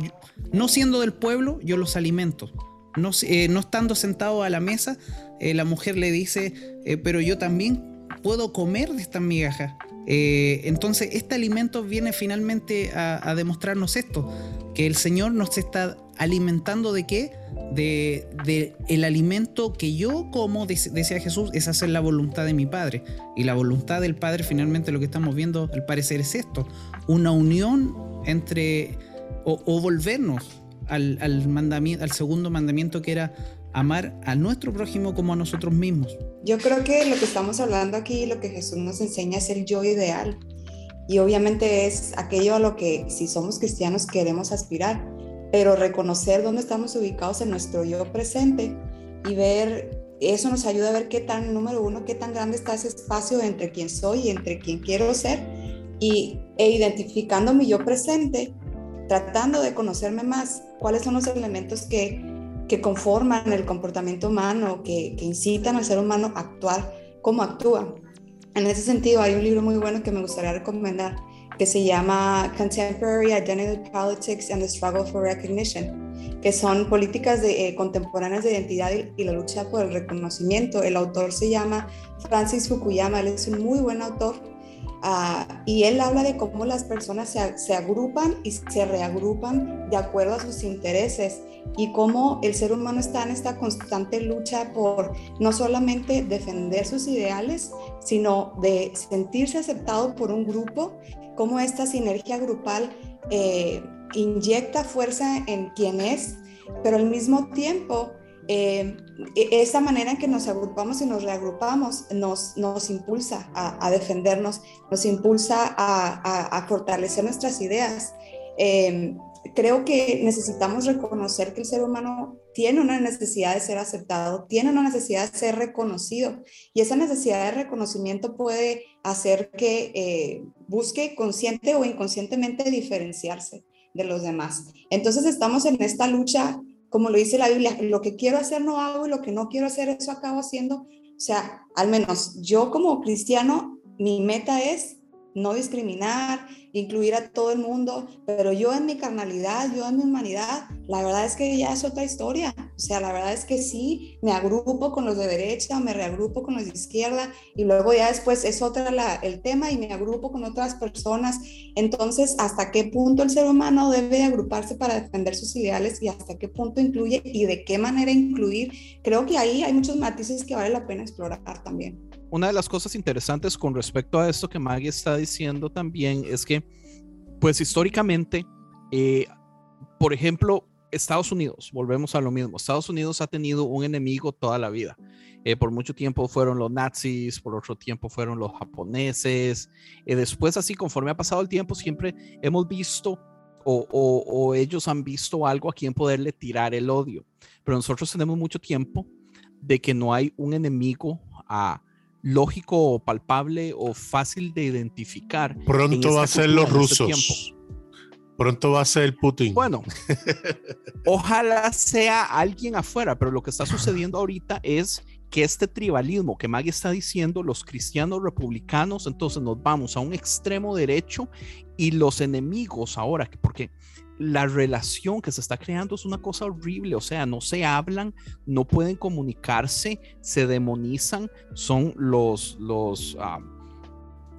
no siendo del pueblo, yo los alimento. No, no estando sentados a la mesa, eh, la mujer le dice, eh, pero yo también puedo comer de estas migajas. Eh, entonces, este alimento viene finalmente a, demostrarnos esto, que el Señor nos está alimentando de qué? De, el alimento que yo como, decía Jesús, es hacer la voluntad de mi Padre. Y la voluntad del Padre, finalmente lo que estamos viendo al parecer es esto, una unión entre, o, volvernos al, al, mandamiento, al segundo mandamiento que era amar a nuestro prójimo como a nosotros mismos. Yo creo que lo que estamos hablando aquí, lo que Jesús nos enseña es el yo ideal. Y obviamente es aquello a lo que si somos cristianos queremos aspirar, pero reconocer dónde estamos ubicados en nuestro yo presente y ver, eso nos ayuda a ver qué tan, número uno, qué tan grande está ese espacio entre quien soy y entre quien quiero ser. Y e identificando mi yo presente, tratando de conocerme más, cuáles son los elementos que, que conforman el comportamiento humano, que, que incitan al ser humano a actuar como actúa. En ese sentido, hay un libro muy bueno que me gustaría recomendar que se llama Contemporary Identity Politics and the Struggle for Recognition, que son políticas de, eh, contemporáneas de identidad y, la lucha por el reconocimiento. El autor se llama Francis Fukuyama, él es un muy buen autor uh, y él habla de cómo las personas se, se agrupan y se reagrupan de acuerdo a sus intereses y cómo el ser humano está en esta constante lucha por no solamente defender sus ideales, sino de sentirse aceptado por un grupo cómo esta sinergia grupal eh, inyecta fuerza en quien es, pero al mismo tiempo eh, e-, esa manera en que nos agrupamos y nos reagrupamos nos, nos impulsa a, defendernos, nos impulsa a, fortalecer nuestras ideas. Eh, creo que necesitamos reconocer que el ser humano tiene una necesidad de ser aceptado, tiene una necesidad de ser reconocido y esa necesidad de reconocimiento puede hacer que eh, busque consciente o inconscientemente diferenciarse de los demás. Entonces estamos en esta lucha, como lo dice la Biblia, lo que quiero hacer no hago y lo que no quiero hacer eso acabo haciendo. O sea, al menos yo como cristiano, mi meta es no discriminar, incluir a todo el mundo, pero yo en mi carnalidad, yo en mi humanidad, la verdad es que ya es otra historia. O sea, la verdad es que sí, me agrupo con los de derecha, me reagrupo con los de izquierda y luego ya después es otra la, el tema y me agrupo con otras personas. Entonces, ¿hasta qué punto el ser humano debe agruparse para defender sus ideales y hasta qué punto incluye y de qué manera incluir? Creo que ahí hay muchos matices que vale la pena explorar también una de las cosas interesantes con respecto a esto que Maggie está diciendo también es que, pues históricamente, eh, por ejemplo, Estados Unidos, volvemos a lo mismo, Estados Unidos ha tenido un enemigo toda la vida. Eh, por mucho tiempo fueron los nazis, por otro tiempo fueron los japoneses. eh, después, así conforme ha pasado el tiempo, siempre hemos visto o, o, ellos han visto algo a quien poderle tirar el odio. Pero nosotros tenemos mucho tiempo de que no hay un enemigo a, lógico o palpable o fácil de identificar. Pronto va a ser los rusos. Pronto va a ser Putin. Bueno, ojalá sea alguien afuera, pero lo que está sucediendo ahorita es que este tribalismo que Maggie está diciendo, los cristianos republicanos, entonces nos vamos a un extremo derecho y los enemigos ahora, porque la relación que se está creando es una cosa horrible, o sea, no se hablan, no pueden comunicarse, se demonizan, son los, los,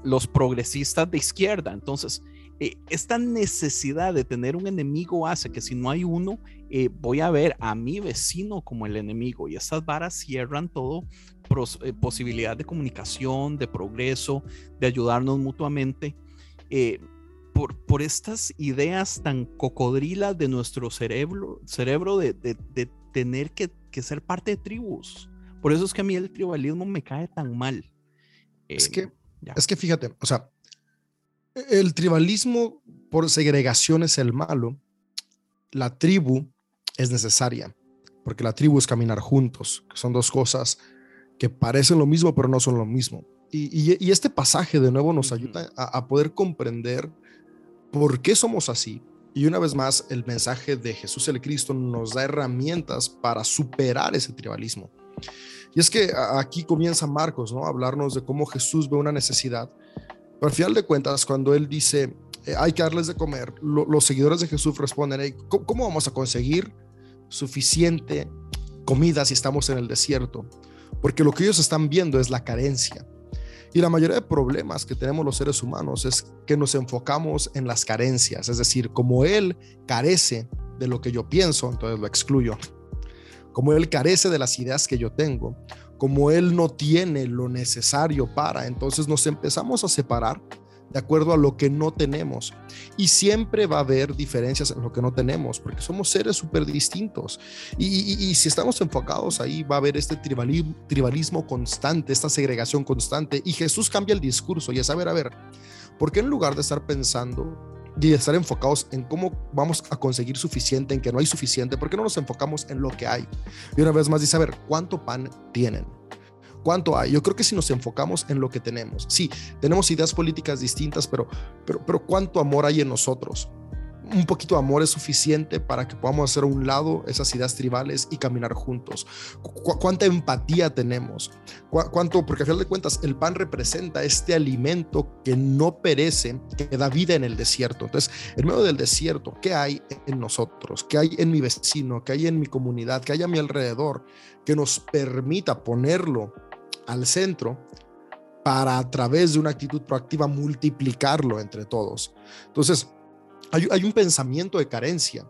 los progresistas de izquierda. Entonces, eh, esta necesidad de tener un enemigo hace que si no hay uno, eh, voy a ver a mi vecino como el enemigo y estas varas cierran todo eh, posibilidad de comunicación, de progreso, de ayudarnos mutuamente por, estas ideas tan cocodrilas de nuestro cerebro, cerebro de, tener que, ser parte de tribus. Por eso es que a mí el tribalismo me cae tan mal. es, que, eh, es que fíjate, o sea, el tribalismo por segregación es el malo, la tribu es necesaria, porque la tribu es caminar juntos, que son dos cosas que parecen lo mismo, pero no son lo mismo. Y, este pasaje de nuevo nos ayuda a, a, poder comprender por qué somos así. Y una vez más, el mensaje de Jesús el Cristo nos da herramientas para superar ese tribalismo. Y es que aquí comienza Marcos, ¿no? Hablarnos de cómo Jesús ve una necesidad. Pero al final de cuentas, cuando él dice, eh, hay que darles de comer, los seguidores de Jesús responden, ¿cómo vamos a conseguir suficiente comida si estamos en el desierto? Porque lo que ellos están viendo es la carencia. Y la mayoría de problemas que tenemos los seres humanos es que nos enfocamos en las carencias, es decir, como él carece de lo que yo pienso, entonces lo excluyo. Como él carece de las ideas que yo tengo, como él no tiene lo necesario para, entonces nos empezamos a separar de acuerdo a lo que no tenemos. Y siempre va a haber diferencias en lo que no tenemos, porque somos seres súper distintos. Y, si estamos enfocados ahí, va a haber este tribalismo, tribalismo constante, esta segregación constante. Y Jesús cambia el discurso y es, a ver, a ver, ¿por qué en lugar de estar pensando y estar enfocados en cómo vamos a conseguir suficiente, en que no hay suficiente, ¿por qué no nos enfocamos en lo que hay? Y una vez más dice, a ver, ¿cuánto pan tienen? ¿Cuánto hay? Yo creo que si nos enfocamos en lo que tenemos, sí, tenemos ideas políticas distintas, pero, pero, pero ¿cuánto amor hay en nosotros? un poquito de amor es suficiente para que podamos hacer a un lado esas ideas tribales y caminar juntos. ¿Cuánta empatía tenemos? ¿Cuánto? Porque a final de cuentas el pan representa este alimento que no perece, que da vida en el desierto. Entonces, en medio del desierto, ¿qué hay en nosotros? ¿Qué hay en mi vecino? ¿Qué hay en mi comunidad? ¿Qué hay a mi alrededor? Que nos permita ponerlo al centro para a través de una actitud proactiva multiplicarlo entre todos. Entonces, hay, un pensamiento de carencia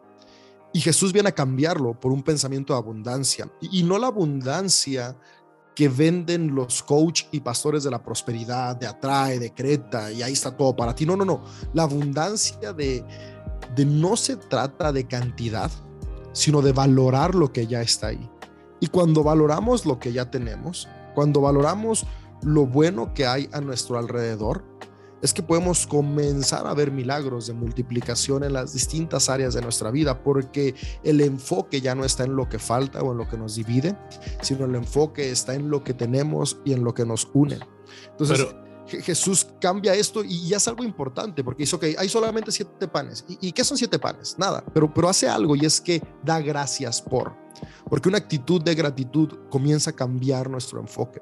y Jesús viene a cambiarlo por un pensamiento de abundancia y, no la abundancia que venden los coach y pastores de la prosperidad, de atrae, de creta y ahí está todo para ti. No, no, no. La abundancia de, de no se trata de cantidad, sino de valorar lo que ya está ahí. Y cuando valoramos lo que ya tenemos, cuando valoramos lo bueno que hay a nuestro alrededor, es que podemos comenzar a ver milagros de multiplicación en las distintas áreas de nuestra vida, porque el enfoque ya no está en lo que falta o en lo que nos divide, sino el enfoque está en lo que tenemos y en lo que nos une. Entonces, Jesús cambia esto y ya es algo importante, porque dice, ok, hay solamente siete panes. ¿Y, qué son siete panes? Nada, pero, pero hace algo y es que da gracias por, porque una actitud de gratitud comienza a cambiar nuestro enfoque.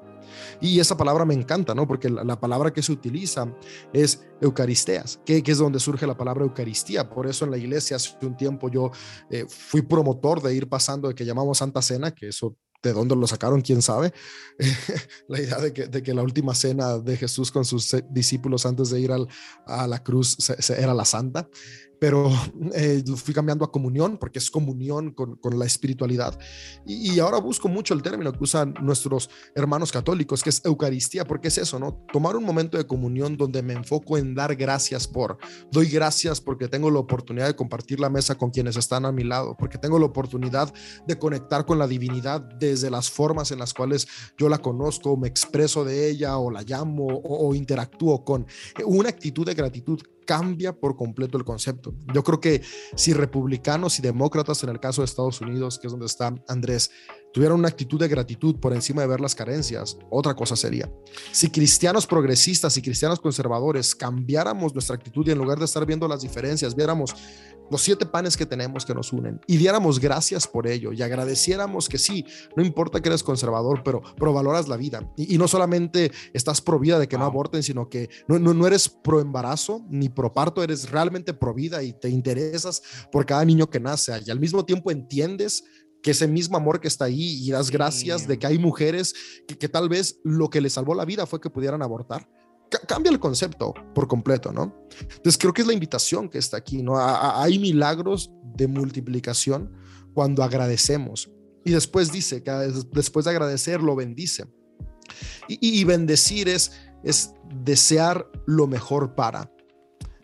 Y esa palabra me encanta, ¿no? Porque la, palabra que se utiliza es Eucaristeas, que, es donde surge la palabra Eucaristía. Por eso en la iglesia hace un tiempo yo eh, fui promotor de ir pasando de que llamamos Santa Cena, que eso de dónde lo sacaron, quién sabe, la idea de que, la última cena de Jesús con sus discípulos antes de ir a la cruz era la santa pero eh, fui cambiando a comunión porque es comunión con, con la espiritualidad. Y, ahora busco mucho el término que usan nuestros hermanos católicos, que es Eucaristía, porque es eso, ¿no? Tomar un momento de comunión donde me enfoco en dar gracias por, doy gracias porque tengo la oportunidad de compartir la mesa con quienes están a mi lado, porque tengo la oportunidad de conectar con la divinidad desde las formas en las cuales yo la conozco, me expreso de ella o la llamo o, o interactúo con una actitud de gratitud cambia por completo el concepto. Yo creo que si republicanos y demócratas, en el caso de Estados Unidos, que es donde está Andrés, tuvieran una actitud de gratitud por encima de ver las carencias, otra cosa sería. Si cristianos progresistas y cristianos conservadores cambiáramos nuestra actitud y en lugar de estar viendo las diferencias, viéramos los siete panes que tenemos que nos unen y diéramos gracias por ello y agradeciéramos que sí, no importa que eres conservador, pero, pero valoras la vida. Y, no solamente estás pro vida de que no aborten, sino que no, no, no eres pro embarazo ni pro parto, eres realmente pro vida y te interesas por cada niño que nace. Y al mismo tiempo entiendes que ese mismo amor que está ahí y das gracias de que hay mujeres que, que tal vez lo que les salvó la vida fue que pudieran abortar cambia el concepto por completo, ¿no? Entonces creo que es la invitación que está aquí, ¿no? hay milagros de multiplicación cuando agradecemos. Y después dice que después de agradecer lo bendice. Y, bendecir es, es desear lo mejor para,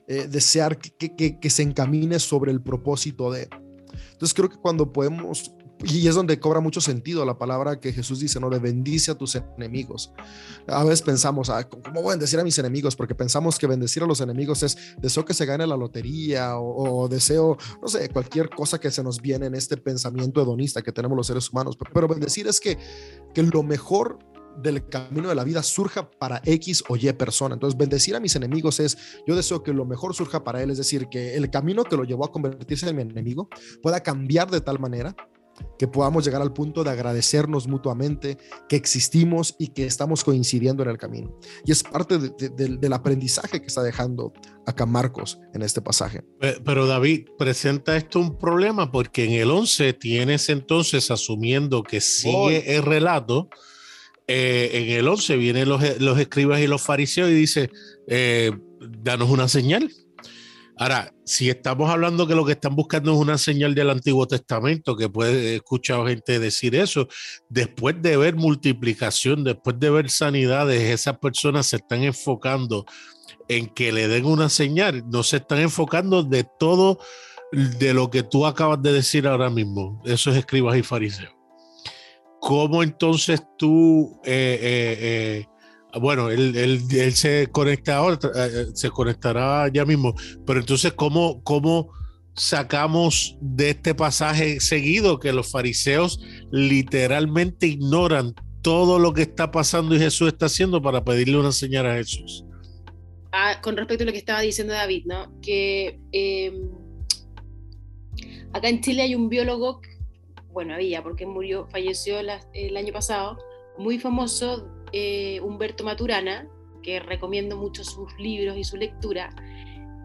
eh, desear que, que, que se encamine sobre el propósito de. Entonces creo que cuando podemos y es donde cobra mucho sentido la palabra que Jesús dice, ¿no? De bendice a tus enemigos. A veces pensamos, ah, ¿cómo voy a bendecir a mis enemigos? Porque pensamos que bendecir a los enemigos es deseo que se gane la lotería o, deseo, no sé, cualquier cosa que se nos viene en este pensamiento hedonista que tenemos los seres humanos. Pero bendecir es que, que lo mejor del camino de la vida surja para X o Y persona. Entonces, bendecir a mis enemigos es, yo deseo que lo mejor surja para él, es decir, que el camino que lo llevó a convertirse en mi enemigo pueda cambiar de tal manera que podamos llegar al punto de agradecernos mutuamente, que existimos y que estamos coincidiendo en el camino. Y es parte del aprendizaje que está dejando acá Marcos en este pasaje. Pero David, presenta esto un problema porque en el 11 tienes entonces, asumiendo que sigue el relato, eh, en el 11 vienen los, los, escribas y los fariseos y dice, eh, danos una señal. Ahora, si estamos hablando que lo que están buscando es una señal del Antiguo Testamento, que puede escuchar gente decir eso, después de ver multiplicación, después de ver sanidades, esas personas se están enfocando en que le den una señal, no se están enfocando de todo de lo que tú acabas de decir ahora mismo, esos escribas y fariseos. ¿Cómo entonces tú eh, eh, eh, bueno, él, se conecta ahora, eh, eh, se conectará ya mismo, pero entonces, ¿cómo, ¿cómo sacamos de este pasaje seguido que los fariseos literalmente ignoran todo lo que está pasando y Jesús está haciendo para pedirle una señal a Jesús? Ah, con respecto a lo que estaba diciendo David, ¿no? Que em, acá en Chile hay un biólogo, bueno, había, porque murió, falleció el año pasado, muy famoso, eh, Humberto Maturana, que recomiendo mucho sus libros y su lectura,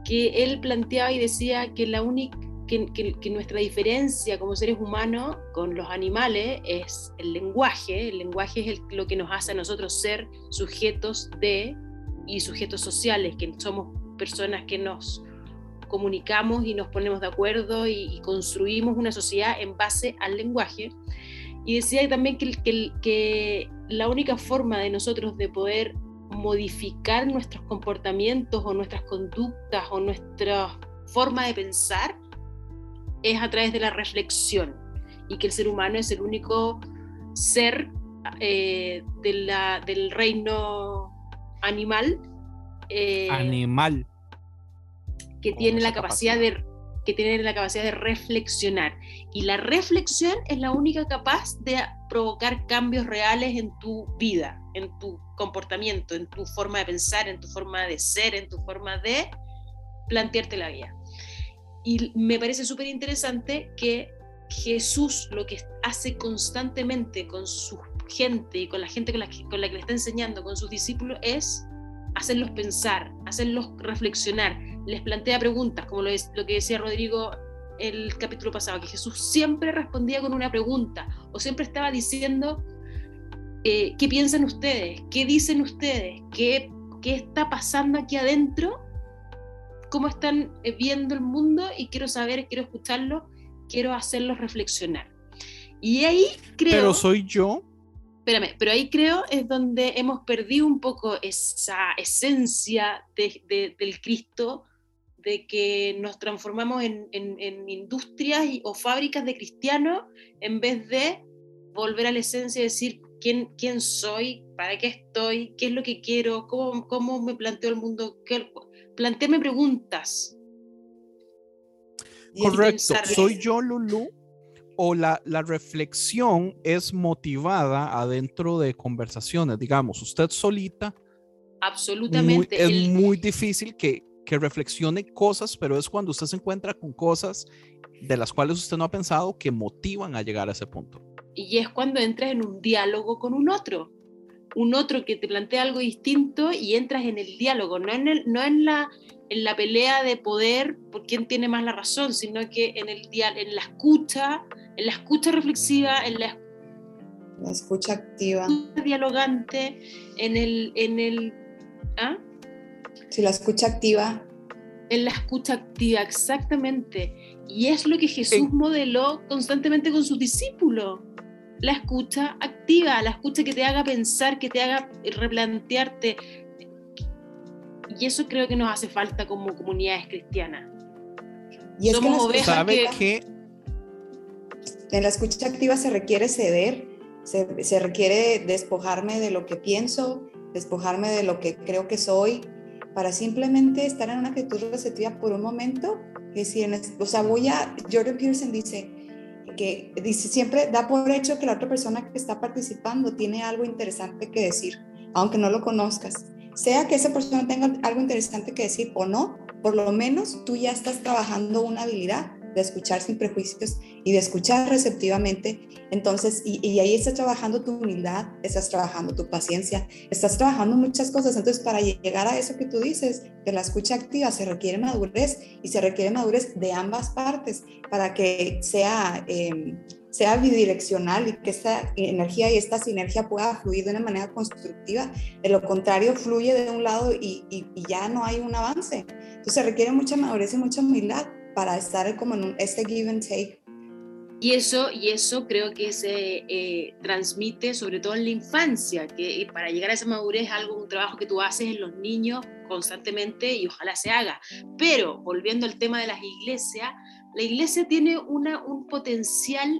que él planteaba y decía que la única que, nuestra diferencia como seres humanos con los animales es el lenguaje. El lenguaje es lo que nos hace a nosotros ser sujetos de y sujetos sociales, que somos personas que nos comunicamos y nos ponemos de acuerdo y, construimos una sociedad en base al lenguaje. Y decía también que, que, que la única forma de nosotros de poder modificar nuestros comportamientos o nuestras conductas o nuestra forma de pensar es a través de la reflexión y que el ser humano es el único ser eh, de la, del reino animal. Eh, animal. Que tiene la capacidad, de que tiene la capacidad de reflexionar. Y la reflexión es la única capaz de provocar cambios reales en tu vida, en tu comportamiento, en tu forma de pensar, en tu forma de ser, en tu forma de plantearte la vida. Y me parece súper interesante que Jesús lo que hace constantemente con su gente y con la gente con la, que, con la que le está enseñando, con sus discípulos, es hacerlos pensar, hacerlos reflexionar, les plantea preguntas, como lo, es, lo que decía Rodrigo el capítulo pasado, que Jesús siempre respondía con una pregunta o siempre estaba diciendo, eh, ¿qué piensan ustedes? ¿Qué dicen ustedes? ¿Qué, ¿Qué está pasando aquí adentro? cómo están eh, viendo el mundo y quiero saber, quiero escucharlo, quiero hacerlos reflexionar. Y ahí creo... Pero soy yo. Espérame, pero ahí creo es donde hemos perdido un poco esa esencia del Cristo, de que nos transformamos en, industrias o fábricas de cristianos en vez de volver a la esencia y decir quién, quién soy, para qué estoy, qué es lo que quiero, cómo, cómo me planteo el mundo, qué, plantearme preguntas. Correcto. ¿Soy yo, Lulu? ¿O la, la, reflexión es motivada adentro de conversaciones? Digamos, usted solita. Absolutamente. es muy difícil que, que reflexione cosas, pero es cuando usted se encuentra con cosas de las cuales usted no ha pensado que motivan a llegar a ese punto. Y es cuando entras en un diálogo con un otro un otro que te plantea algo distinto y entras en el diálogo, no en, el, no en, la, en la pelea de poder por quién tiene más la razón, sino que en, el, en la escucha, en la escucha reflexiva, en la, escucha activa. Dialogante, en el... En el ¿ah? Sí, la escucha activa. En la escucha activa, exactamente. Y es lo que Jesús modeló constantemente con sus discípulos la escucha activa, la escucha que te haga pensar, que te haga replantearte. Y eso creo que nos hace falta como comunidades cristianas. Y es que, ovejas que, En la escucha activa se requiere ceder, se, requiere despojarme de lo que pienso, despojarme de lo que creo que soy, para simplemente estar en una actitud receptiva por un momento. Que si en, o sea, voy a, Jordan Peterson dice, que dice, siempre da por hecho que la otra persona que está participando tiene algo interesante que decir, aunque no lo conozcas. Sea que esa persona tenga algo interesante que decir o no, por lo menos tú ya estás trabajando una habilidad de escuchar sin prejuicios y de escuchar receptivamente. Entonces, y, ahí estás trabajando tu humildad, estás trabajando tu paciencia, estás trabajando muchas cosas. Entonces, para llegar a eso que tú dices, que la escucha activa se requiere madurez y se requiere madurez de ambas partes para que sea... Eh, sea bidireccional y que esta energía y esta sinergia pueda fluir de una manera constructiva. De lo contrario, fluye de un lado y, y, y ya no hay un avance. Entonces se requiere mucha madurez y mucha humildad para estar como en este give and take. Y eso, y eso creo que se eh, transmite sobre todo en la infancia, que para llegar a esa madurez es algo, un trabajo que tú haces en los niños constantemente y ojalá se haga. Pero volviendo al tema de las iglesias, la iglesia tiene una, un potencial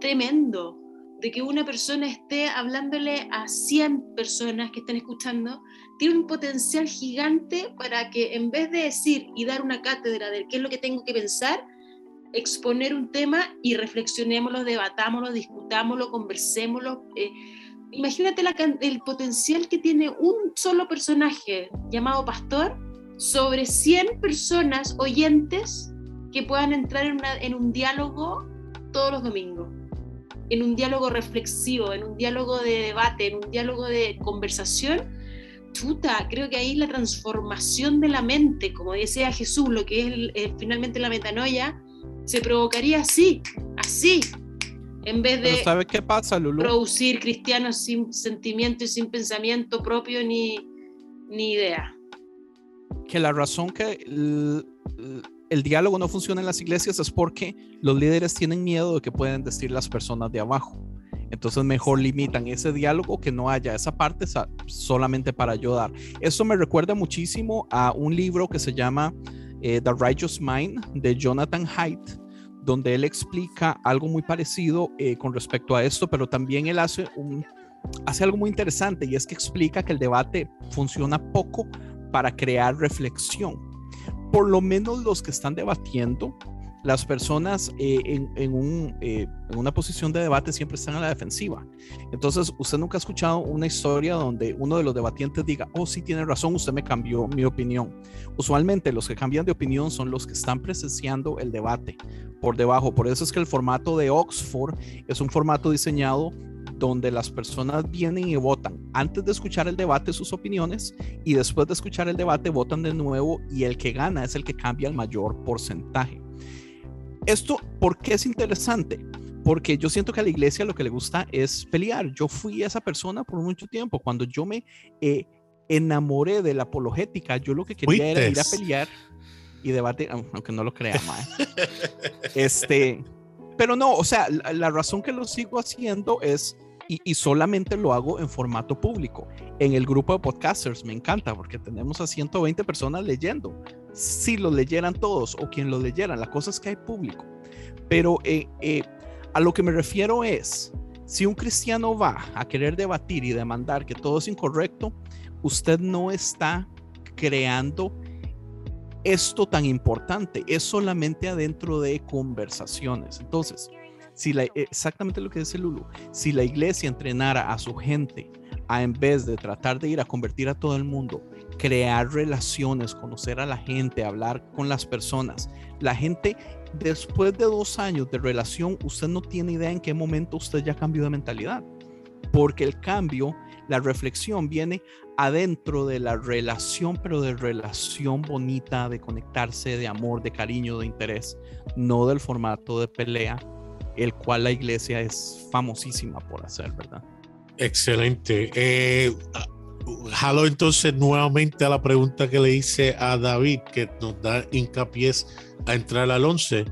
tremendo de que una persona esté hablándole a 100 personas que están escuchando tiene un potencial gigante para que en vez de decir y dar una cátedra de qué es lo que tengo que pensar, exponer un tema y reflexionémoslo, debatámoslo, discutámoslo, conversémoslo. Eh, imagínate el potencial que tiene un solo personaje llamado pastor sobre 100 personas oyentes que puedan entrar en, en un diálogo todos los domingos, en un diálogo reflexivo, en un diálogo de debate, en un diálogo de conversación, chuta, creo que ahí la transformación de la mente, como decía Jesús, lo que es finalmente la metanoia, se provocaría así, así, en vez de ¿sabe qué pasa, producir cristianos sin sentimiento y sin pensamiento propio ni, ni idea. Que la razón que el, diálogo no funciona en las iglesias es porque los líderes tienen miedo de que pueden decir las personas de abajo. Entonces mejor limitan ese diálogo que no haya esa parte solamente para ayudar. Eso me recuerda muchísimo a un libro que se llama eh, The Righteous Mind de Jonathan Haidt, donde él explica algo muy parecido eh, con respecto a esto, pero también él hace, hace algo muy interesante y es que explica que el debate funciona poco para crear reflexión. Por lo menos los que están debatiendo las personas eh, en, eh, en, una posición de debate siempre están a la defensiva. Entonces, usted nunca ha escuchado una historia donde uno de los debatientes diga, oh, sí, tiene razón, usted me cambió mi opinión. Usualmente los que cambian de opinión son los que están presenciando el debate por debajo. Por eso es que el formato de Oxford es un formato diseñado donde las personas vienen y votan antes de escuchar el debate sus opiniones y después de escuchar el debate votan de nuevo y el que gana es el que cambia el mayor porcentaje. Esto, ¿por qué es interesante? Porque yo siento que a la iglesia lo que le gusta es pelear. Yo fui esa persona por mucho tiempo. Cuando yo me eh, enamoré de la apologética, yo lo que quería era ir a pelear y debatir, aunque no lo crea, este, pero no, o sea, la, razón que lo sigo haciendo es y, solamente lo hago en formato público. En el grupo de podcasters me encanta porque tenemos a 120 personas leyendo. Si lo leyeran todos o quien lo leyeran, la cosa es que hay público. Pero eh, eh, a lo que me refiero es, si un cristiano va a querer debatir y demandar que todo es incorrecto, usted no está creando esto tan importante, es solamente adentro de conversaciones. Entonces, si exactamente lo que dice Lulu, si la iglesia entrenara a su gente a en vez de tratar de ir a convertir a todo el mundo, crear relaciones, conocer a la gente, hablar con las personas, la gente después de dos años de relación, usted no tiene idea en qué momento usted ya cambió de mentalidad, porque el cambio, la reflexión viene adentro de la relación, pero de relación bonita, de conectarse, de amor, de cariño, de interés, no del formato de pelea el cual la iglesia es famosísima por hacer, ¿verdad? Excelente. Eh, jalo entonces nuevamente a la pregunta que le hice a David, que nos da hincapié a entrar al 11.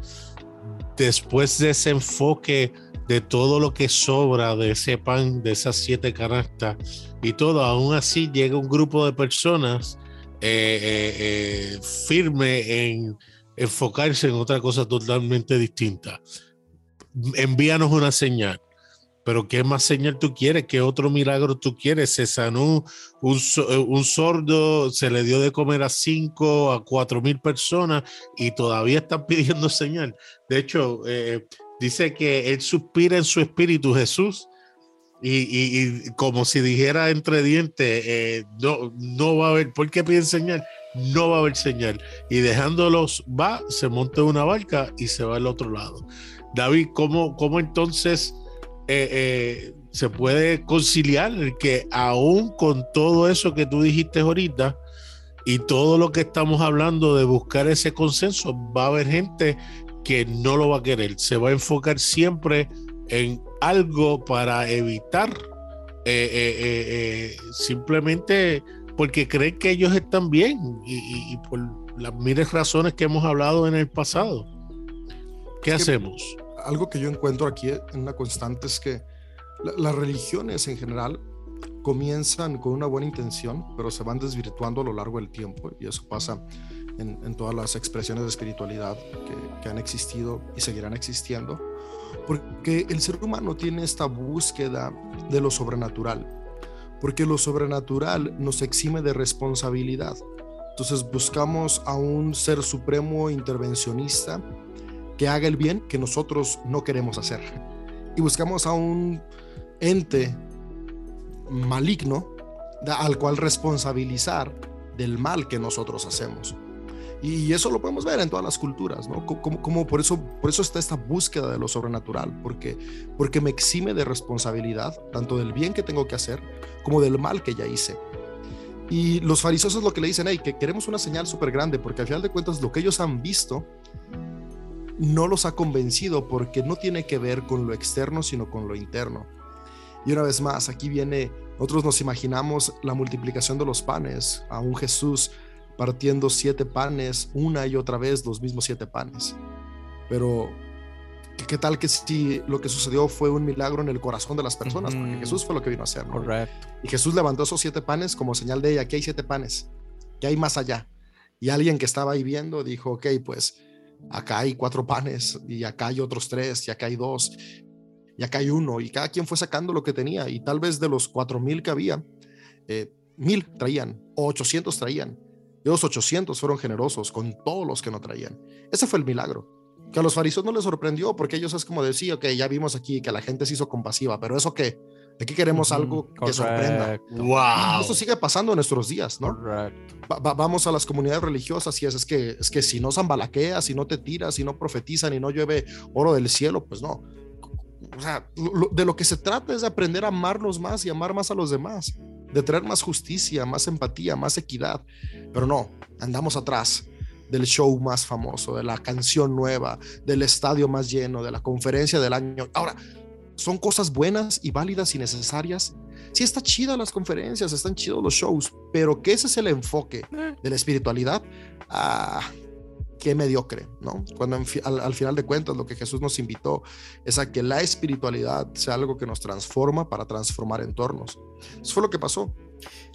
Después de ese enfoque de todo lo que sobra de ese pan, de esas siete canastas y todo, aún así llega un grupo de personas eh, eh, firme en enfocarse en otra cosa totalmente distinta envíanos una señal. Pero ¿qué más señal tú quieres? ¿Qué otro milagro tú quieres? Se sanó un, eh, un sordo, se le dio de comer a cinco, a cuatro mil personas y todavía están pidiendo señal. De hecho, eh, dice que él suspira en su espíritu, Jesús, y, como si dijera entre dientes, eh, no, no va a haber, ¿por qué piden señal? No va a haber señal. Y dejándolos, va, se monta una barca y se va al otro lado. David, ¿cómo, cómo entonces eh, eh, se puede conciliar el que aún con todo eso que tú dijiste ahorita y todo lo que estamos hablando de buscar ese consenso, va a haber gente que no lo va a querer, se va a enfocar siempre en algo para evitar eh, simplemente porque creen que ellos están bien y, por las miles razones que hemos hablado en el pasado. ¿Qué hacemos? Algo que yo encuentro aquí en una constante es que las religiones en general comienzan con una buena intención, pero se van desvirtuando a lo largo del tiempo y eso pasa en, todas las expresiones de espiritualidad que, han existido y seguirán existiendo, porque el ser humano tiene esta búsqueda de lo sobrenatural, porque lo sobrenatural nos exime de responsabilidad. Entonces buscamos a un ser supremo intervencionista que haga el bien que nosotros no queremos hacer. Y buscamos a un ente maligno al cual responsabilizar del mal que nosotros hacemos. Y eso lo podemos ver en todas las culturas, ¿no? Como, por, eso, por eso está esta búsqueda de lo sobrenatural, porque, porque me exime de responsabilidad, tanto del bien que tengo que hacer como del mal que ya hice. Y los fariseos es lo que le dicen, hey, que queremos una señal súper grande, porque al final de cuentas lo que ellos han visto no los ha convencido porque no tiene que ver con lo externo, sino con lo interno. Y una vez más, aquí viene, nosotros nos imaginamos la multiplicación de los panes, a un Jesús partiendo siete panes una y otra vez los mismos siete panes. Pero, ¿qué tal que si lo que sucedió fue un milagro en el corazón de las personas? Porque Jesús fue lo que vino a hacer. Correcto. Y Jesús levantó esos siete panes como señal de ella, aquí hay siete panes, que hay más allá. Y alguien que estaba ahí viendo dijo, ok, pues acá hay cuatro panes y acá hay otros tres y acá hay dos y acá hay uno. Y cada quien fue sacando lo que tenía y tal vez de los cuatro mil que había, eh, mil traían o ochocientos traían. Y los 800 fueron generosos con todos los que no traían. Ese fue el milagro. Que a los fariseos no les sorprendió porque ellos es como decir, ok, ya vimos aquí que la gente se hizo compasiva, pero eso qué? Aquí queremos algo que sorprenda. Wow. Eso sigue pasando en nuestros días, ¿no? vamos a las comunidades religiosas y es, es, que, es que si no zambalaqueas, si no te tiras, si no profetizan y no llueve oro del cielo, pues no. O sea, de lo que se trata es de aprender a amarnos más y amar más a los demás de traer más justicia, más empatía, más equidad. Pero no, andamos atrás del show más famoso, de la canción nueva, del estadio más lleno, de la conferencia del año. Ahora, son cosas buenas y válidas y necesarias. Sí, está chida las conferencias, están chidos los shows, pero que ese es el enfoque de la espiritualidad. Ah, qué mediocre, ¿no? Cuando al, final de cuentas lo que Jesús nos invitó es a que la espiritualidad sea algo que nos transforma para transformar entornos. Eso fue lo que pasó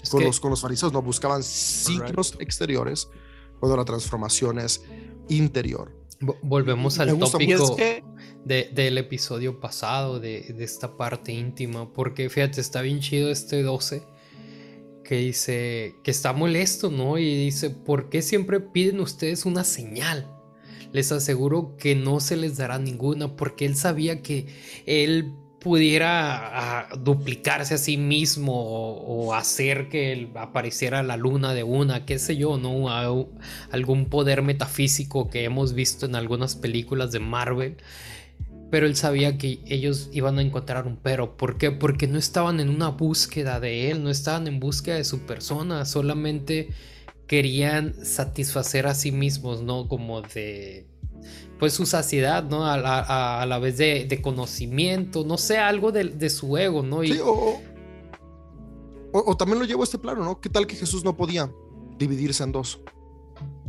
con, los, con los fariseos, no buscaban signos exteriores cuando la transformación es interior. Volvemos al tópico del episodio pasado, de, de esta parte íntima, porque fíjate, está bien chido este 12 que dice que está molesto, ¿no? Y dice, ¿por qué siempre piden ustedes una señal? Les aseguro que no se les dará ninguna porque él sabía que él pudiera duplicarse a sí mismo o, hacer que apareciera la luna de una, qué sé yo, ¿no? algún poder metafísico que hemos visto en algunas películas de Marvel pero él sabía que ellos iban a encontrar un pero. ¿Por qué? Porque no estaban en una búsqueda de él, no estaban en búsqueda de su persona, solamente querían satisfacer a sí mismos, ¿no? Como de, pues su saciedad, ¿no? A la, vez de, conocimiento, no sé, algo de, su ego, ¿no? Sí, o, o, también lo llevo a este plano, ¿no? ¿Qué tal que Jesús no podía dividirse en dos?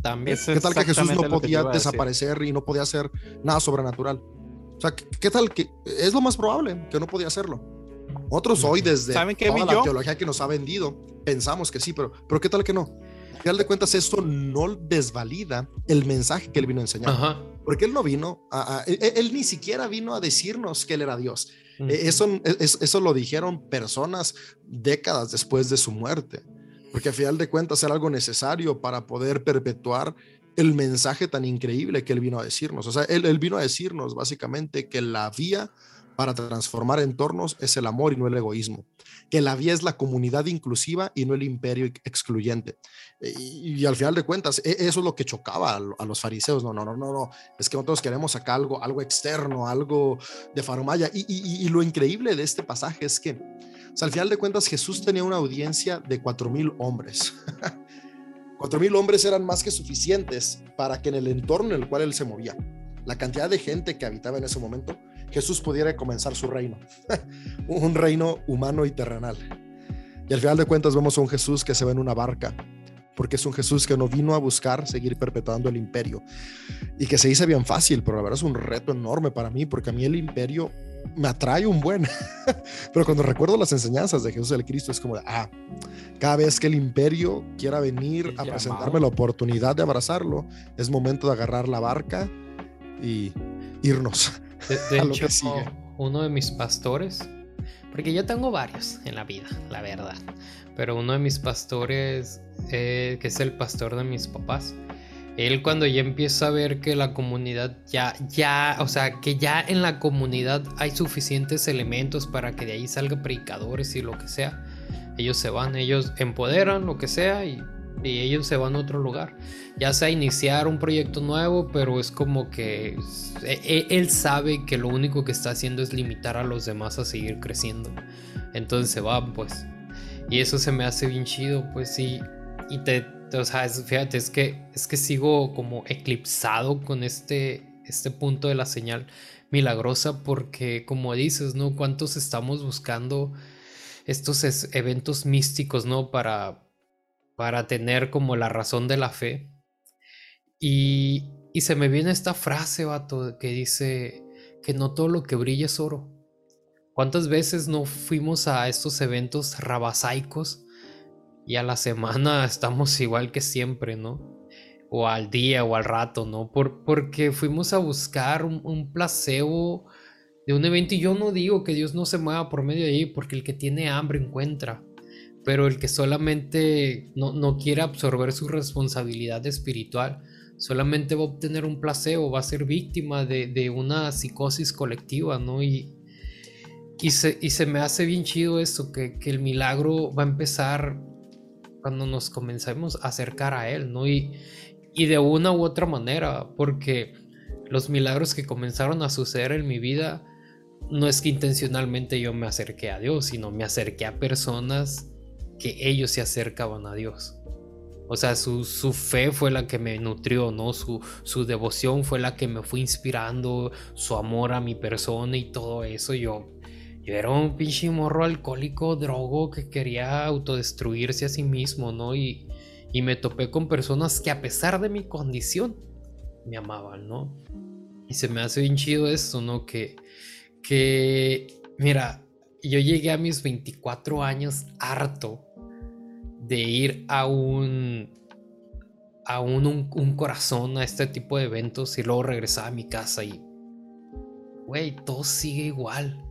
También. ¿Qué tal que Jesús no podía desaparecer y no podía hacer nada sobrenatural? O sea, ¿qué tal que es lo más probable que no podía hacerlo? Otros hoy desde ¿Saben toda la teología que nos ha vendido pensamos que sí, pero, pero ¿qué tal que no? Al final de cuentas esto no desvalida el mensaje que él vino a enseñar. Porque él no vino a, él, ni siquiera vino a decirnos que él era Dios. E, eso, e, eso lo dijeron personas décadas después de su muerte. Porque al final de cuentas era algo necesario para poder perpetuar el mensaje tan increíble que él vino a decirnos. O sea, él, vino a decirnos básicamente que la vía para transformar entornos es el amor y no el egoísmo. Que la vía es la comunidad inclusiva y no el imperio excluyente. Y, al final de cuentas, e, eso es lo que chocaba a, los fariseos. No, no, no, no, no. Es que nosotros queremos acá algo, algo externo, algo de farmaya. Y, y, lo increíble de este pasaje es que, al final de cuentas, Jesús tenía una audiencia de cuatro mil hombres. Cuatro mil hombres eran más que suficientes para que en el entorno en el cual él se movía, la cantidad de gente que habitaba en ese momento, Jesús pudiera comenzar su reino, un reino humano y terrenal. Y al final de cuentas vemos a un Jesús que se ve en una barca, porque es un Jesús que no vino a buscar seguir perpetuando el imperio y que se dice bien fácil, pero la verdad es un reto enorme para mí, porque a mí el imperio me atrae un buen. Pero cuando recuerdo las enseñanzas de Jesús el Cristo, es como, ah, cada vez que el imperio quiera venir a presentarme la oportunidad de abrazarlo, es momento de agarrar la barca y irnos. De, hecho, uno de mis pastores, porque yo tengo varios en la vida, la verdad, pero uno de mis pastores, eh, que es el pastor de mis papás, él cuando ya empieza a ver que la comunidad ya, ya, o sea, que ya en la comunidad hay suficientes elementos para que de ahí salgan predicadores y lo que sea, ellos se van, ellos empoderan lo que sea y y ellos se van a otro lugar. Ya sea iniciar un proyecto nuevo, pero es como que e, e, él sabe que lo único que está haciendo es limitar a los demás a seguir creciendo. Entonces se van, pues. Y eso se me hace bien chido, pues sí. Y te, o sea, fíjate, es que, es que sigo como eclipsado con este, este punto de la señal milagrosa porque como dices, ¿no? ¿Cuántos estamos buscando estos eventos místicos, ¿no? Para, para tener como la razón de la fe. Y, y se me viene esta frase, vato, que dice que no todo lo que brilla es oro. ¿Cuántas veces no fuimos a estos eventos rabasaicos y a la semana estamos igual que siempre, ¿no? o al día o al rato, ¿no? Por, porque fuimos a buscar un, placebo de un evento y yo no digo que Dios no se mueva por medio de ahí, porque el que tiene hambre encuentra, pero el que solamente no, no quiere absorber su responsabilidad espiritual, solamente va a obtener un placebo, va a ser víctima de, una psicosis colectiva, ¿no? Y, y, se, y se me hace bien chido esto, que, que el milagro va a empezar cuando nos comencemos a acercar a Él, ¿no? Y, y de una u otra manera, porque los milagros que comenzaron a suceder en mi vida no es que intencionalmente yo me acerqué a Dios, sino me acerqué a personas que ellos se acercaban a Dios. O sea, su, fe fue la que me nutrió, ¿no? Su, su, devoción fue la que me fue inspirando, su amor a mi persona y todo eso. Yo, yo era un pinche morro alcohólico, drogo, que quería autodestruirse a sí mismo, ¿no? Y, y me topé con personas que a pesar de mi condición me amaban, ¿no? Y se me hace bien chido esto, ¿no? Que, que, mira, yo llegué a mis 24 años harto de ir a un, a un, un, corazón, a este tipo de eventos y luego regresaba a mi casa y, güey, todo sigue igual.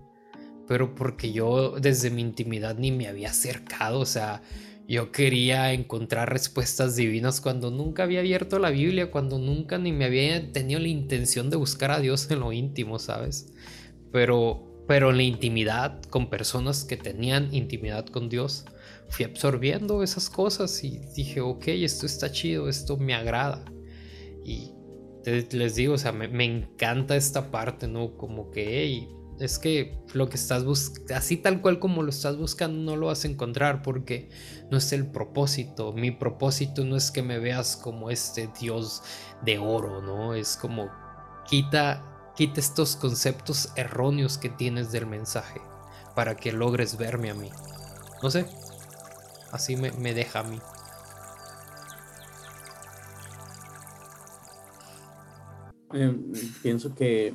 Pero porque yo desde mi intimidad ni me había acercado, o sea, yo quería encontrar respuestas divinas cuando nunca había abierto la Biblia, cuando nunca ni me había tenido la intención de buscar a Dios en lo íntimo, ¿sabes? Pero, pero en la intimidad, con personas que tenían intimidad con Dios, fui absorbiendo esas cosas y dije, ok, esto está chido, esto me agrada. Y les digo, o sea, me, encanta esta parte, ¿no? Como que, es que lo que estás buscando, así tal cual como lo estás buscando, no lo vas a encontrar porque no es el propósito. Mi propósito no es que me veas como este Dios de oro, ¿no? Es como quita, quita estos conceptos erróneos que tienes del mensaje para que logres verme a mí. No sé, así me, deja a mí. Eh, pienso que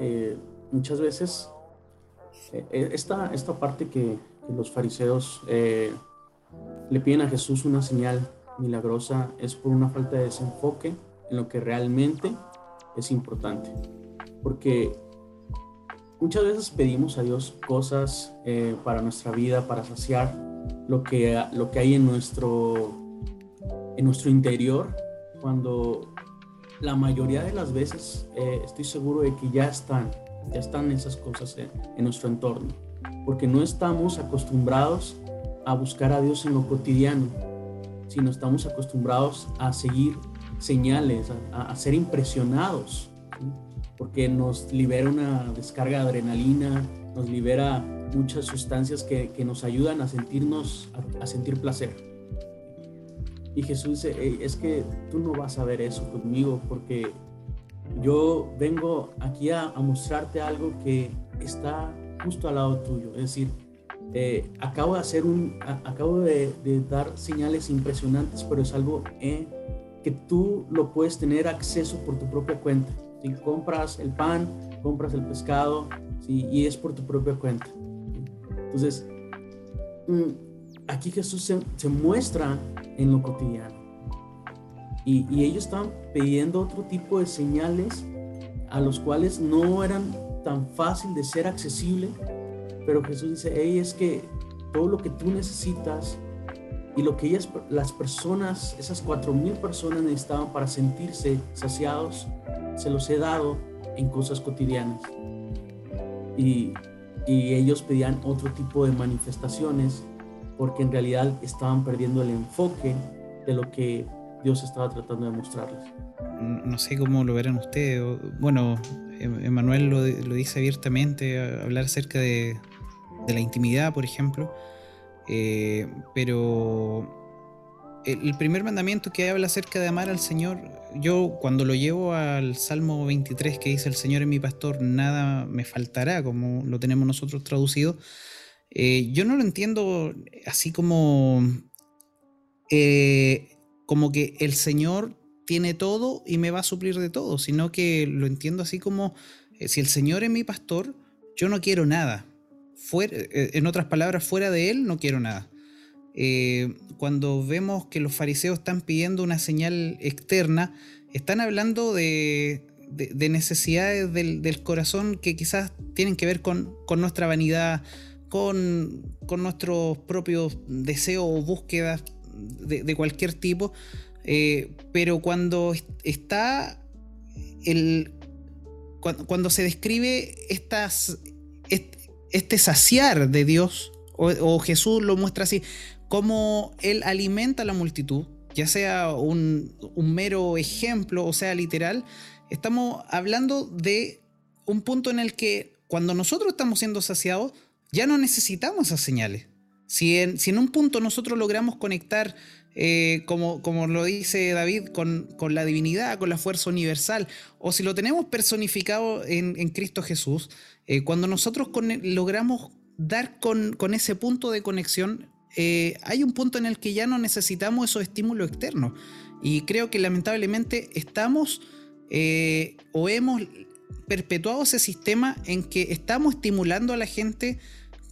eh, muchas veces eh, eh, esta, esta parte que, los fariseos eh, le piden a Jesús una señal milagrosa es por una falta de desenfoque en lo que realmente es importante. Porque muchas veces pedimos a Dios cosas para nuestra vida, para saciar lo que, lo que hay en nuestro, en nuestro interior, cuando la mayoría de las veces estoy seguro de que ya están ya están esas cosas en, nuestro entorno, porque no estamos acostumbrados a buscar a Dios en lo cotidiano, sino estamos acostumbrados a seguir señales, a, ser impresionados, porque nos libera una descarga de adrenalina, nos libera muchas sustancias que, que nos ayudan a sentirnos, a, sentir placer. Y Jesús dice, es que tú no vas a ver eso conmigo porque yo vengo aquí a, mostrarte algo que está justo al lado tuyo. Es decir, eh, acabo de hacer un, acabo de, dar señales impresionantes, pero es algo eh, que tú lo puedes tener acceso por tu propia cuenta. Si compras el pan, compras el pescado, y es por tu propia cuenta. Entonces, mm, aquí Jesús se, se muestra en lo cotidiano. Y, ellos estaban pidiendo otro tipo de señales a los cuales no eran tan fácil de ser accesible, pero Jesús dice, hey, es que todo lo que tú necesitas y lo que ellas, las personas, esas cuatro mil personas necesitaban para sentirse saciados, se los he dado en cosas cotidianas. Y, y ellos pedían otro tipo de manifestaciones porque en realidad estaban perdiendo el enfoque de lo que Dios estaba tratando de mostrarles. No sé cómo lo verán ustedes. Bueno, em, Emanuel lo, lo dice abiertamente, hablar acerca de, la intimidad, por ejemplo. Eh, pero el, primer mandamiento que habla acerca de amar al Señor, yo cuando lo llevo al Salmo 23 que dice el Señor es mi pastor, nada me faltará, como lo tenemos nosotros traducido, eh, yo no lo entiendo así como, eh, como que el Señor tiene todo y me va a suplir de todo, sino que lo entiendo así como, si el Señor es mi pastor, yo no quiero nada. Eh, en otras palabras, fuera de él no quiero nada. Eh, cuando vemos que los fariseos están pidiendo una señal externa, están hablando de, necesidades del, corazón que quizás tienen que ver con, nuestra vanidad, con, nuestros propios deseos o búsquedas de, cualquier tipo. Eh, pero cuando está el. Cuando, se describe este saciar de Dios, o, Jesús lo muestra así, como Él alimenta a la multitud, ya sea un, mero ejemplo o sea literal, estamos hablando de un punto en el que cuando nosotros estamos siendo saciados, ya no necesitamos esas señales. Si en, un punto nosotros logramos conectar, eh, como, lo dice David, con, la divinidad, con la fuerza universal, o si lo tenemos personificado en, en Cristo Jesús, eh, cuando nosotros logramos dar con, ese punto de conexión, eh, hay un punto en el que ya no necesitamos esos estímulos externos. Y creo que lamentablemente estamos eh, o hemos perpetuado ese sistema en que estamos estimulando a la gente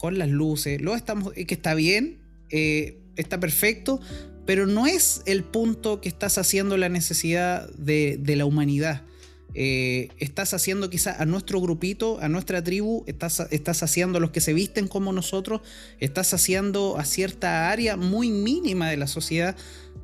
con las luces, lo estamos, que está bien, está perfecto, pero no es el punto que estás haciendo la necesidad de, de la humanidad. Eh, estás haciendo quizás a nuestro grupito, a nuestra tribu, estás, estás haciendo a los que se visten como nosotros, estás haciendo a cierta área muy mínima de la sociedad,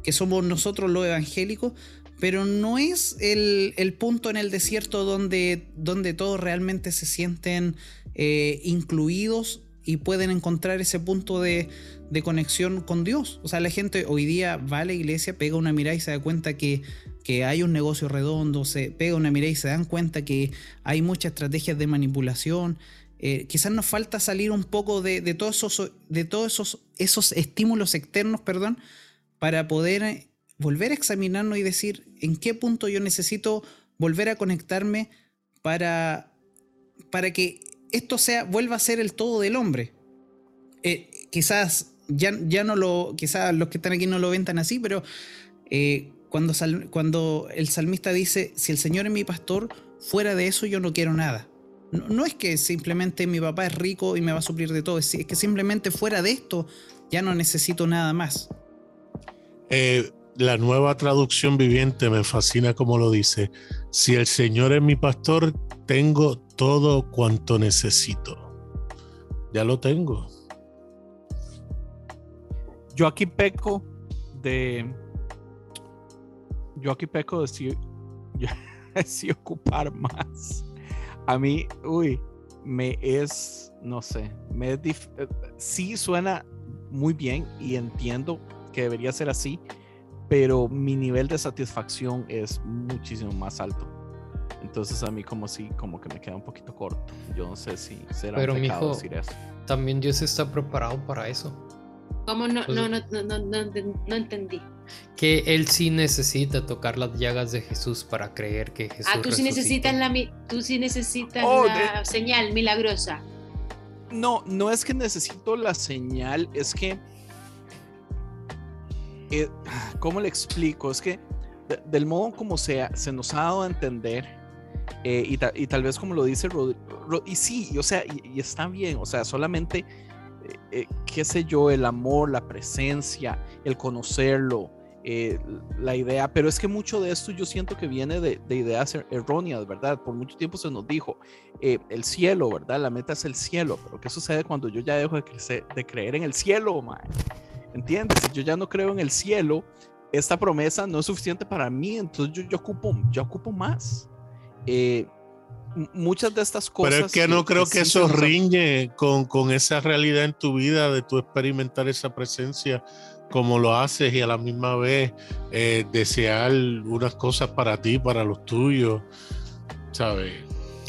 que somos nosotros los evangélicos, pero no es el, punto en el desierto donde, donde todos realmente se sienten eh, incluidos y pueden encontrar ese punto de, de, conexión con Dios. O sea, la gente hoy día va a la iglesia, pega una mirada y se da cuenta que que hay un negocio redondo, se pega una mirada y se dan cuenta que hay muchas estrategias de manipulación. Eh, quizás nos falta salir un poco de, todos, esos, de todos esos, esos estímulos externos, perdón, para poder eh, volver a examinarnos y decir en qué punto yo necesito volver a conectarme para, para que esto sea, vuelva a ser el todo del hombre. Eh, quizás ya, ya no lo, quizás los que están aquí no lo ven tan así, pero cuando, cuando el salmista dice, si el Señor es mi pastor, fuera de eso yo no quiero nada. No, es que simplemente mi papá es rico y me va a suplir de todo, es, que simplemente fuera de esto ya no necesito nada más. Eh, la nueva traducción viviente me fascina como lo dice. Si el Señor es mi pastor, tengo todo cuanto necesito. Ya lo tengo. Yo aquí peco de yo aquí peco de si, ocupar más. A mí, uy, me es, no sé, me es eh, sí suena muy bien y entiendo que debería ser así, pero mi nivel de satisfacción es muchísimo más alto. Entonces a mí como si como que me queda un poquito corto. Yo no sé si será pero, un decir eso. También Dios está preparado para eso. ¿Cómo no, no, no, no, no, entendí? Que él sí necesita tocar las llagas de Jesús para creer que Jesús. Ah, tú sí necesitas la, tú sí necesitas oh, la señal milagrosa. No, no es que necesito la señal, es que. Eh, ¿Cómo le explico? Es que del modo como sea, se nos ha dado a entender, eh, y, y, tal vez como lo dice Rodrigo, y sí, o sea, y está bien, o sea, solamente eh, qué sé yo, el amor, la presencia, el conocerlo, eh, la idea, pero es que mucho de esto yo siento que viene de, ideas er, erróneas, ¿verdad? Por mucho tiempo se nos dijo, eh, el cielo, ¿verdad? La meta es el cielo, pero ¿qué sucede cuando yo ya dejo de, de creer en el cielo, man? ¿Entiendes? Si yo ya no creo en el cielo, esta promesa no es suficiente para mí, entonces yo, yo, ocupo, yo ocupo más. Eh, muchas de estas cosas. Pero es que no creo que, eso riñe con, con, esa realidad en tu vida de tú experimentar esa presencia como lo haces y a la misma vez eh, desear unas cosas para ti, para los tuyos, ¿sabes?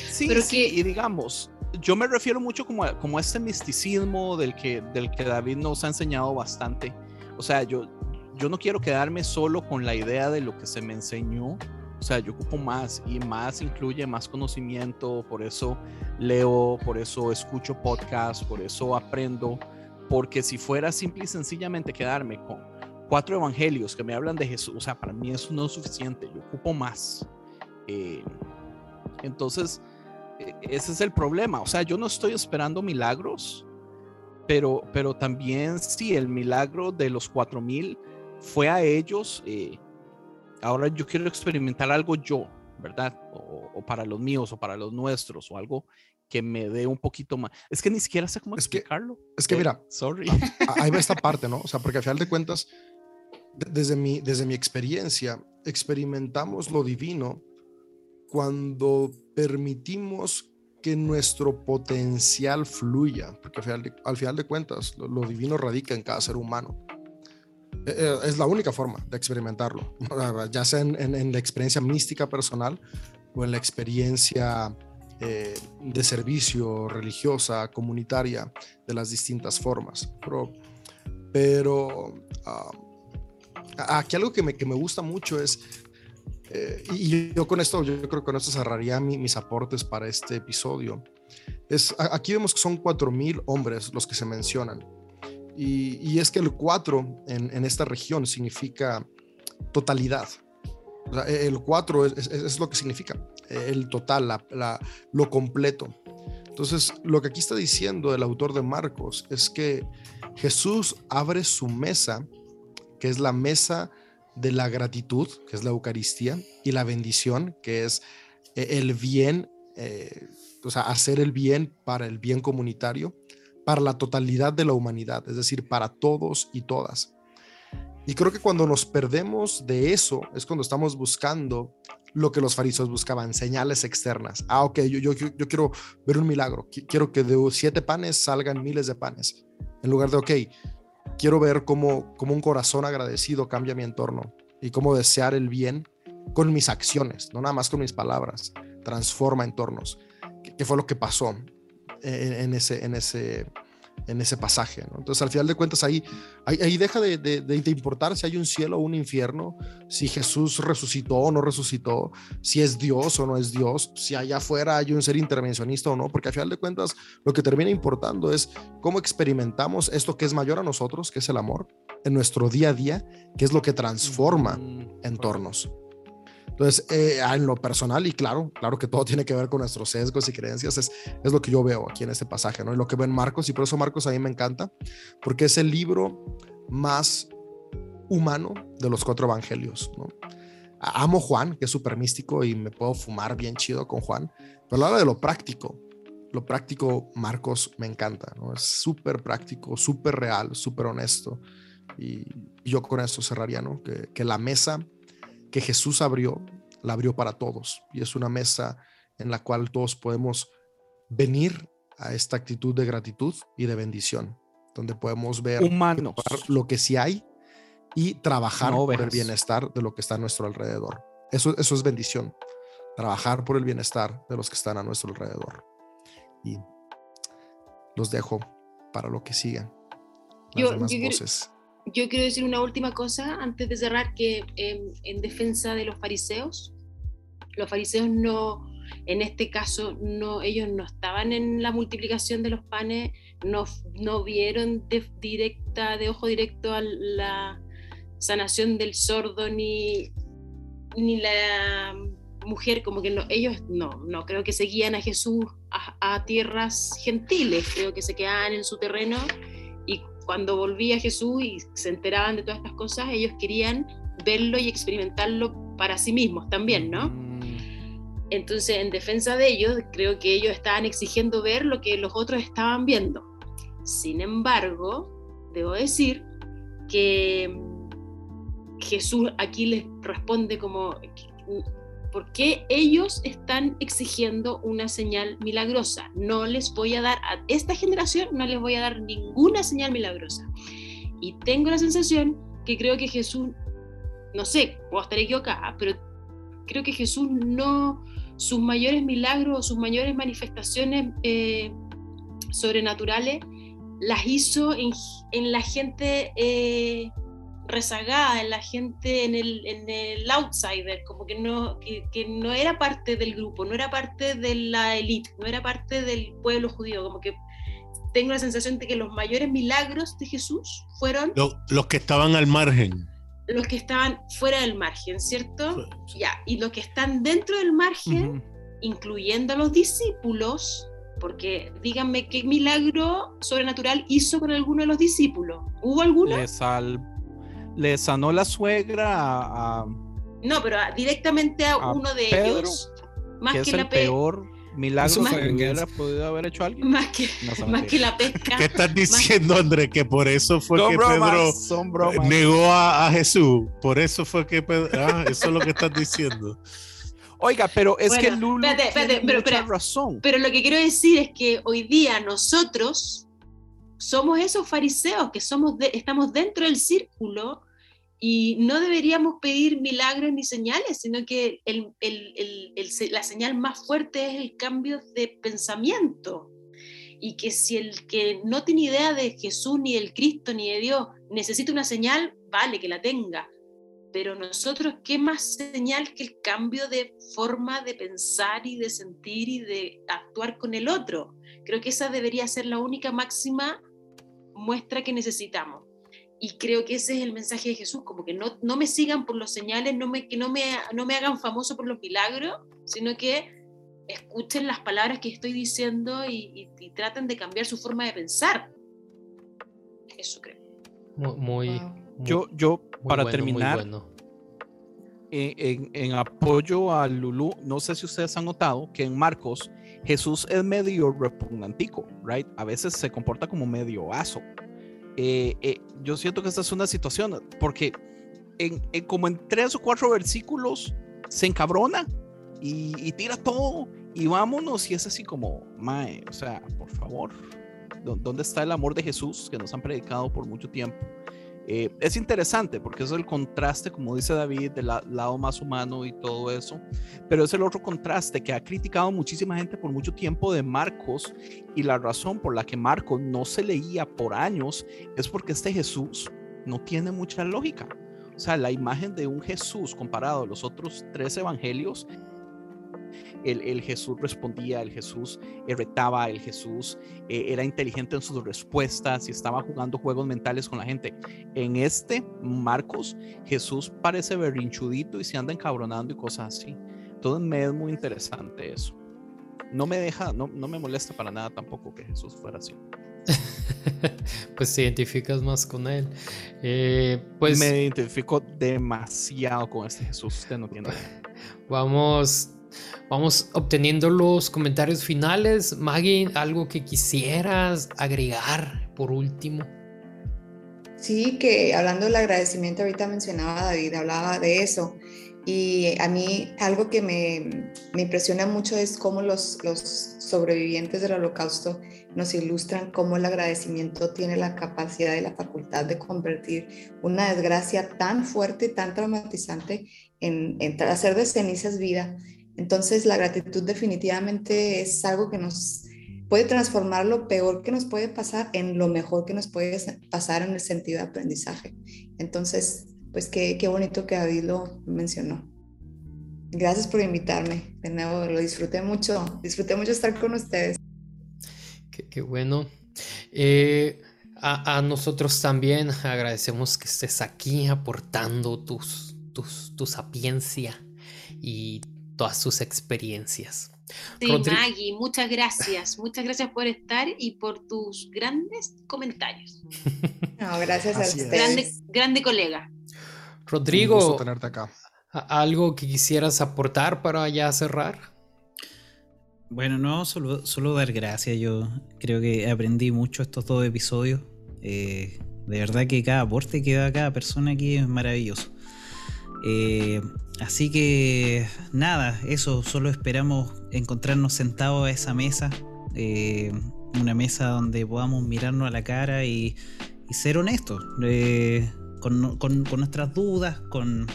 Sí, Pero sí, y digamos, yo me refiero mucho como a, como este misticismo del que, del que David nos ha enseñado bastante. O sea, yo, yo no quiero quedarme solo con la idea de lo que se me enseñó. O sea, yo ocupo más y más incluye más conocimiento, por eso leo, por eso escucho podcasts, por eso aprendo, porque si fuera simple y sencillamente quedarme con cuatro evangelios que me hablan de Jesús, o sea, para mí eso no es suficiente, yo ocupo más. Eh, entonces, e, ese es el problema, o sea, yo no estoy esperando milagros, pero, pero también si el milagro de los cuatro mil fue a ellos, eh, ahora yo quiero experimentar algo yo, ¿verdad? O, para los míos o para los nuestros o algo que me dé un poquito más. Es que ni siquiera sé cómo explicarlo. es que eh, mira, sorry. ahí va esta parte, ¿no? O sea, porque al final de cuentas, desde mi, desde mi experiencia, experimentamos lo divino cuando permitimos que nuestro potencial fluya, porque al final de, al final de cuentas lo, divino radica en cada ser humano. E, e, es la única forma de experimentarlo, ya sea en, la experiencia mística personal o en la experiencia eh, de servicio religiosa, comunitaria, de las distintas formas. Pero, ah, aquí algo que me, que me gusta mucho es eh, y yo con esto, yo creo que con esto cerraría mis aportes para este episodio. Es, aquí vemos que son 4.000 hombres los que se mencionan. Y, es que el 4 en, esta región significa totalidad. el 4 es, es, lo que significa, el total, la, lo completo. Entonces, lo que aquí está diciendo el autor de Marcos es que Jesús abre su mesa, que es la mesa de la gratitud, que es la Eucaristía, y la bendición, que es eh, el bien, eh, o sea, hacer el bien para el bien comunitario, para la totalidad de la humanidad, es decir, para todos y todas. Y creo que cuando nos perdemos de eso es cuando estamos buscando lo que los fariseos buscaban, señales externas. Ah, ok, yo, yo, yo quiero ver un milagro, quiero que de siete panes salgan miles de panes, en lugar de, ok, quiero ver cómo, cómo un corazón agradecido cambia mi entorno y cómo desear el bien con mis acciones, no nada más con mis palabras, transforma entornos. ¿Qué, fue lo que pasó en, ese, en, ese, en ese pasaje? Entonces, al final de cuentas, ahí, ahí, deja de, de, importar si hay un cielo o un infierno, si Jesús resucitó o no resucitó, si es Dios o no es Dios, si allá afuera hay un ser intervencionista o no, porque al final de cuentas, lo que termina importando es cómo experimentamos esto que es mayor a nosotros, que es el amor, en nuestro día a día, que es lo que transforma entornos. Entonces, eh, en lo personal, y claro, claro que todo tiene que ver con nuestros sesgos y creencias, es, es lo que yo veo aquí en este pasaje, ¿no? Y lo que ven Marcos, y por eso Marcos a mí me encanta, porque es el libro más humano de los cuatro evangelios, ¿no? Amo Juan, que es súper místico y me puedo fumar bien chido con Juan, pero habla de lo práctico. Lo práctico, Marcos me encanta, ¿no? Es súper práctico, súper real, súper honesto. Y, yo con eso cerraría, ¿no? Que la mesa que Jesús abrió, la abrió para todos. Y es una mesa en la cual todos podemos venir a esta actitud de gratitud y de bendición, donde podemos ver lo que sí hay y trabajar por el bienestar de lo que está a nuestro alrededor. Eso, eso es bendición, trabajar por el bienestar de los que están a nuestro alrededor. Y los dejo para lo que sigan. Las demás voces yo quiero decir una última cosa antes de cerrar, que em, en defensa de los fariseos, los fariseos no, en este caso, no, ellos no estaban en la multiplicación de los panes, no, no vieron de, directa, de ojo directo a la sanación del sordo, ni, ni la mujer, como que no, ellos no, no creo que seguían a Jesús a, a tierras gentiles, creo que se quedaban en su terreno cuando volvía Jesús y se enteraban de todas estas cosas, ellos querían verlo y experimentarlo para sí mismos también, ¿no? Mm. Entonces, en defensa de ellos, creo que ellos estaban exigiendo ver lo que los otros estaban viendo. Sin embargo, debo decir que Jesús aquí les responde como ¿Por qué ellos están exigiendo una señal milagrosa? No les voy a dar, a esta generación no les voy a dar ninguna señal milagrosa. Y tengo la sensación que creo que Jesús, no sé, puedo estar equivocada, pero creo que Jesús no, sus mayores milagros, sus mayores manifestaciones eh, sobrenaturales, las hizo en, en la gente eh, rezagada, en la gente, en el, en el outsider, como que no, que, no era parte del grupo, no era parte de la élite, no era parte del pueblo judío, como que tengo la sensación de que los mayores milagros de Jesús fueron... Los, que estaban al margen. Los que estaban fuera del margen, ¿cierto? Ya, y los que están dentro del margen, incluyendo a los discípulos, porque díganme qué milagro sobrenatural hizo con alguno de los discípulos. ¿Hubo alguno? Le, le sanó la suegra a, No, pero directamente a, uno de ellos. Más que, es el peor milagro que hubiera podido haber hecho alguien. Más que, más que la pesca. ¿Qué estás diciendo, André? Que por eso fue que Pedro negó a, Jesús. Por eso fue que Pedro. Ah, eso es lo que estás diciendo. Oiga, pero es que Lulu tiene mucha razón. Pero lo que quiero decir es que hoy día nosotros somos esos fariseos que somos de, estamos dentro del círculo y no deberíamos pedir milagros ni señales, sino que la señal más fuerte es el cambio de pensamiento. Y que si el que no tiene idea de Jesús, ni del Cristo, ni de Dios, necesita una señal, vale que la tenga. Pero nosotros, ¿qué más señal que el cambio de forma de pensar y de sentir y de actuar con el otro? Creo que esa debería ser la única máxima muestra que necesitamos. Y creo que ese es el mensaje de Jesús, como que no, no me sigan por los señales, no me, que no me, no me hagan famoso por los milagros, sino que escuchen las palabras que estoy diciendo y, traten de cambiar su forma de pensar. Eso creo. Muy, yo, yo para terminar, en, en, apoyo a Lulu, no sé si ustedes han notado que en Marcos Jesús es medio repugnantico, right? A veces se comporta como medio aso. Eh, eh, yo siento que esta es una situación, porque en, como en tres o cuatro versículos se encabrona y, tira todo y vámonos y es así como, mae, o sea, por favor, ¿dónde está el amor de Jesús que nos han predicado por mucho tiempo? Eh, es interesante porque es el contraste, como dice David, del lado más humano y todo eso, pero es el otro contraste que ha criticado muchísima gente por mucho tiempo de Marcos y la razón por la que Marcos no se leía por años es porque este Jesús no tiene mucha lógica. O sea, la imagen de un Jesús comparado a los otros tres evangelios el, Jesús respondía, el Jesús retaba, el Jesús eh, era inteligente en sus respuestas y estaba jugando juegos mentales con la gente. En este Marcos, Jesús parece berrinchudito y se anda encabronando y cosas así. Entonces me es muy interesante eso. No me deja, no, no me molesta para nada tampoco que Jesús fuera así. pues te identificas más con él. Eh, pues me identifico demasiado con este Jesús. Usted no tiene. Vamos Vamos obteniendo los comentarios finales. Maggie, algo que quisieras agregar por último. Sí, que hablando del agradecimiento, ahorita mencionaba David, hablaba de eso. Y a mí algo que me, me impresiona mucho es cómo los, los sobrevivientes del holocausto nos ilustran cómo el agradecimiento tiene la capacidad y la facultad de convertir una desgracia tan fuerte, tan traumatizante, en, en hacer de cenizas vida entonces la gratitud definitivamente es algo que nos puede transformar lo peor que nos puede pasar en lo mejor que nos puede pasar en el sentido de aprendizaje. Entonces, pues qué, qué bonito que David lo mencionó. Gracias por invitarme. De nuevo, lo disfruté mucho. Disfruté mucho estar con ustedes. Qué, bueno. Eh, a, nosotros también agradecemos que estés aquí aportando tus, tus, tu sapiencia y todas sus experiencias. Sí, Maggie, muchas gracias. Muchas gracias por estar y por tus grandes comentarios. No, gracias a ustedes. Grande, grande colega. Rodrigo, tenerte acá. ¿algo que quisieras aportar para ya cerrar? Bueno, no, solo, solo dar gracias. Yo creo que aprendí mucho estos dos episodios. Eh, de verdad que cada aporte que da cada persona aquí es maravilloso. Eh, así que nada, eso, solo esperamos encontrarnos sentados a esa mesa, eh, una mesa donde podamos mirarnos a la cara y, ser honestos eh, con, nuestras dudas, con,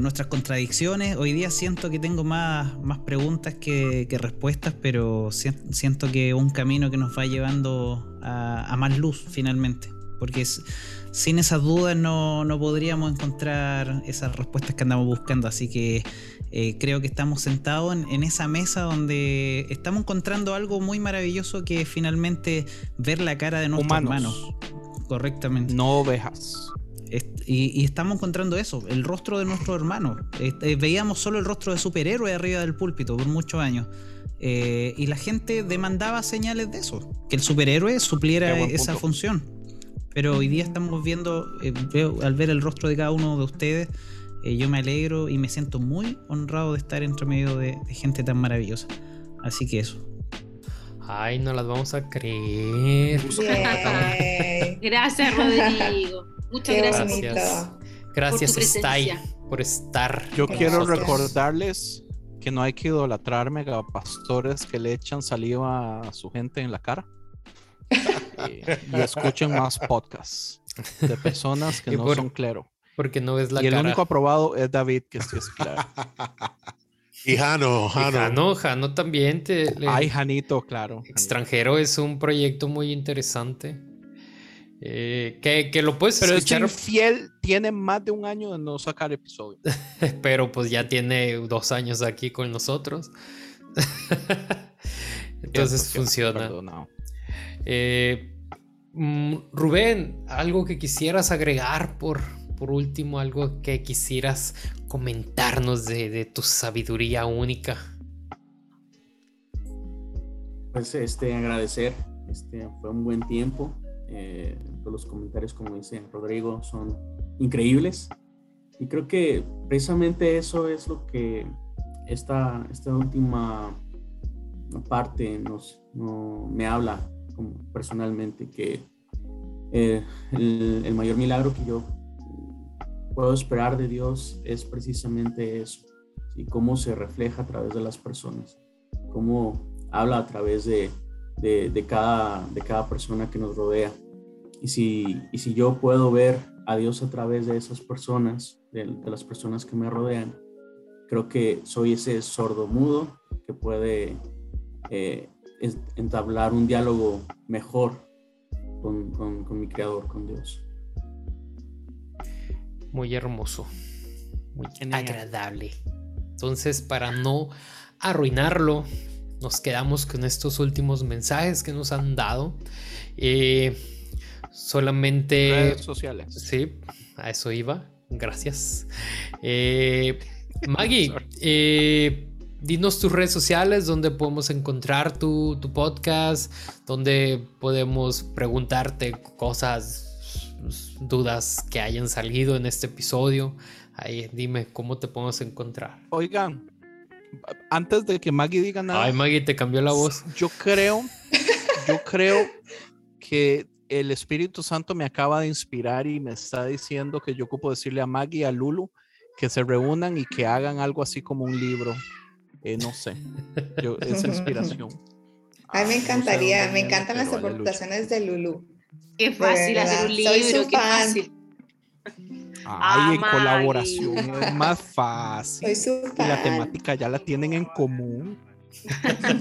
nuestras contradicciones. Hoy día siento que tengo más, más preguntas que, respuestas, pero siento que un camino que nos va llevando a, a más luz finalmente. Porque es, sin esas dudas no, podríamos encontrar esas respuestas que andamos buscando. Así que eh, creo que estamos sentados en, esa mesa donde estamos encontrando algo muy maravilloso que es finalmente ver la cara de nuestros hermanos. Correctamente. No ovejas. Y, estamos encontrando eso, el rostro de nuestros hermanos. Eh, veíamos solo el rostro de superhéroe arriba del púlpito por muchos años. Eh, y la gente demandaba señales de eso, que el superhéroe supliera esa función. Pero hoy día estamos viendo, eh, al ver el rostro de cada uno de ustedes, eh, yo me alegro y me siento muy honrado de estar entre medio de, gente tan maravillosa. Así que eso. Ay, no las vamos a creer. gracias, Rodrigo. Muchas gracias. Gracias, gracias Stay, por estar. Yo quiero recordarles que no hay que idolatrar megapastores que le echan saliva a su gente en la cara y, escuchen más podcasts de personas que no son claro. Porque no es la Y el único aprobado es David, que sí es claro. y Jano, Jano. Jano, también. Te, Ay, Janito, claro. Extranjero es un proyecto muy interesante. Eh, que, lo puedes Pero escuchar. Pero fiel tiene más de un año de no sacar episodio. Pero pues ya tiene dos años aquí con nosotros. Entonces funciona. Eh, mm, Rubén, algo que quisieras agregar por, por último, algo que quisieras comentarnos de, tu sabiduría única. Pues este, agradecer, este, fue un buen tiempo. Eh, todos los comentarios, como dice Rodrigo, son increíbles. Y creo que precisamente eso es lo que esta, esta última parte nos, me habla personalmente, que eh, el, mayor milagro que yo puedo esperar de Dios es precisamente eso, y cómo se refleja a través de las personas, cómo habla a través de, de, cada, de cada persona que nos rodea. Y si, y si yo puedo ver a Dios a través de esas personas, de, las personas que me rodean, creo que soy ese sordo mudo que puede eh, entablar un diálogo mejor con, mi creador, con Dios. Muy hermoso, muy agradable. Entonces, para no arruinarlo, nos quedamos con estos últimos mensajes que nos han dado. Eh, solamente... Redes sociales. Sí, a eso iba. Gracias. Eh, Maggie, eh, dinos tus redes sociales donde podemos encontrar tu, podcast, donde podemos preguntarte cosas, dudas que hayan salido en este episodio. Ahí, dime cómo te podemos encontrar. Oigan, antes de que Maggie diga nada. Ay, Maggie, te cambió la voz. Yo creo, yo creo que el Espíritu Santo me acaba de inspirar y me está diciendo que yo ocupo decirle a Maggie y a Lulu que se reúnan y que hagan algo así como un libro eh, no sé, esa inspiración. A mí me encantaría, me encantan las aportaciones de Lulu. Qué fácil hacer un libro, qué fácil. Ay, en colaboración es más fácil. Y la temática ya la tienen en común.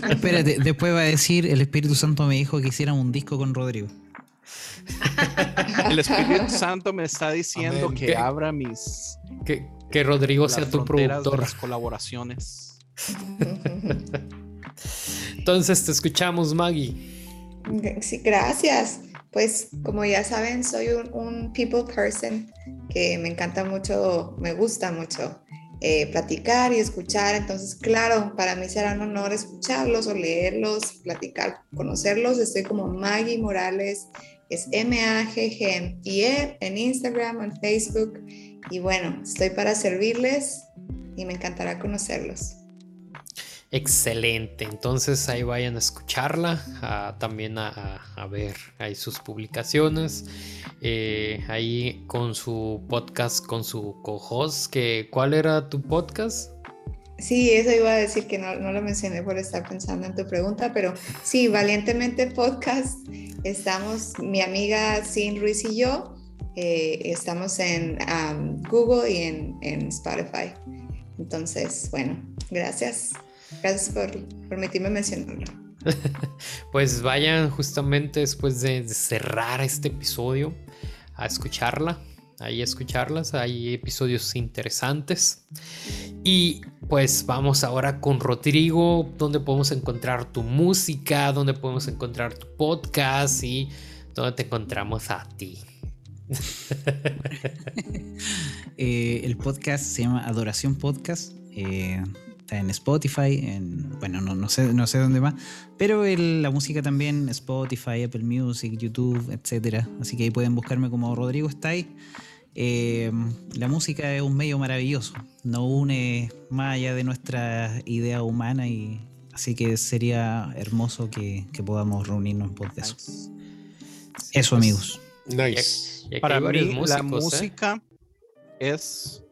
Espérate, después va a decir, el Espíritu Santo me dijo que hiciéramos un disco con Rodrigo. El Espíritu Santo me está diciendo que abra mis... Que, que Rodrigo sea tu productor. De las colaboraciones. Entonces te escuchamos, Maggie. Sí, gracias. Pues como ya saben, soy un, people person que me encanta mucho, me gusta mucho eh, platicar y escuchar. Entonces, claro, para mí será un honor escucharlos o leerlos, platicar, conocerlos. Estoy como Maggie Morales, es M-A-G-G-I-E en Instagram, en Facebook. Y bueno, estoy para servirles y me encantará conocerlos. Excelente, entonces ahí vayan a escucharla, también a, ver ahí sus publicaciones, eh, ahí con su podcast, con su co-host, que ¿cuál era tu podcast? Sí, eso iba a decir que no, no, lo mencioné por estar pensando en tu pregunta, pero sí, Valientemente Podcast, estamos, mi amiga Sin Ruiz y yo, eh, estamos en Google y en, en, Spotify. Entonces, bueno, gracias. Gracias por permitirme mencionarlo. pues vayan justamente después de cerrar este episodio a escucharla ahí escucharlas, hay episodios interesantes. Y pues vamos ahora con Rodrigo, donde podemos encontrar tu música, donde podemos encontrar tu podcast y donde te encontramos a ti. Eh, el podcast se llama Adoración Podcast. Eh, está en Spotify, en, bueno, no, no, sé, no sé dónde más, pero la música también, Spotify, Apple Music, YouTube, etc. Así que ahí pueden buscarme como Rodrigo está ahí. Eh, la música es un medio maravilloso, nos une más allá de nuestra idea humana y así que sería hermoso que, podamos reunirnos por eso. Eso, amigos. Nice. Para mí, la ¿eh? música es,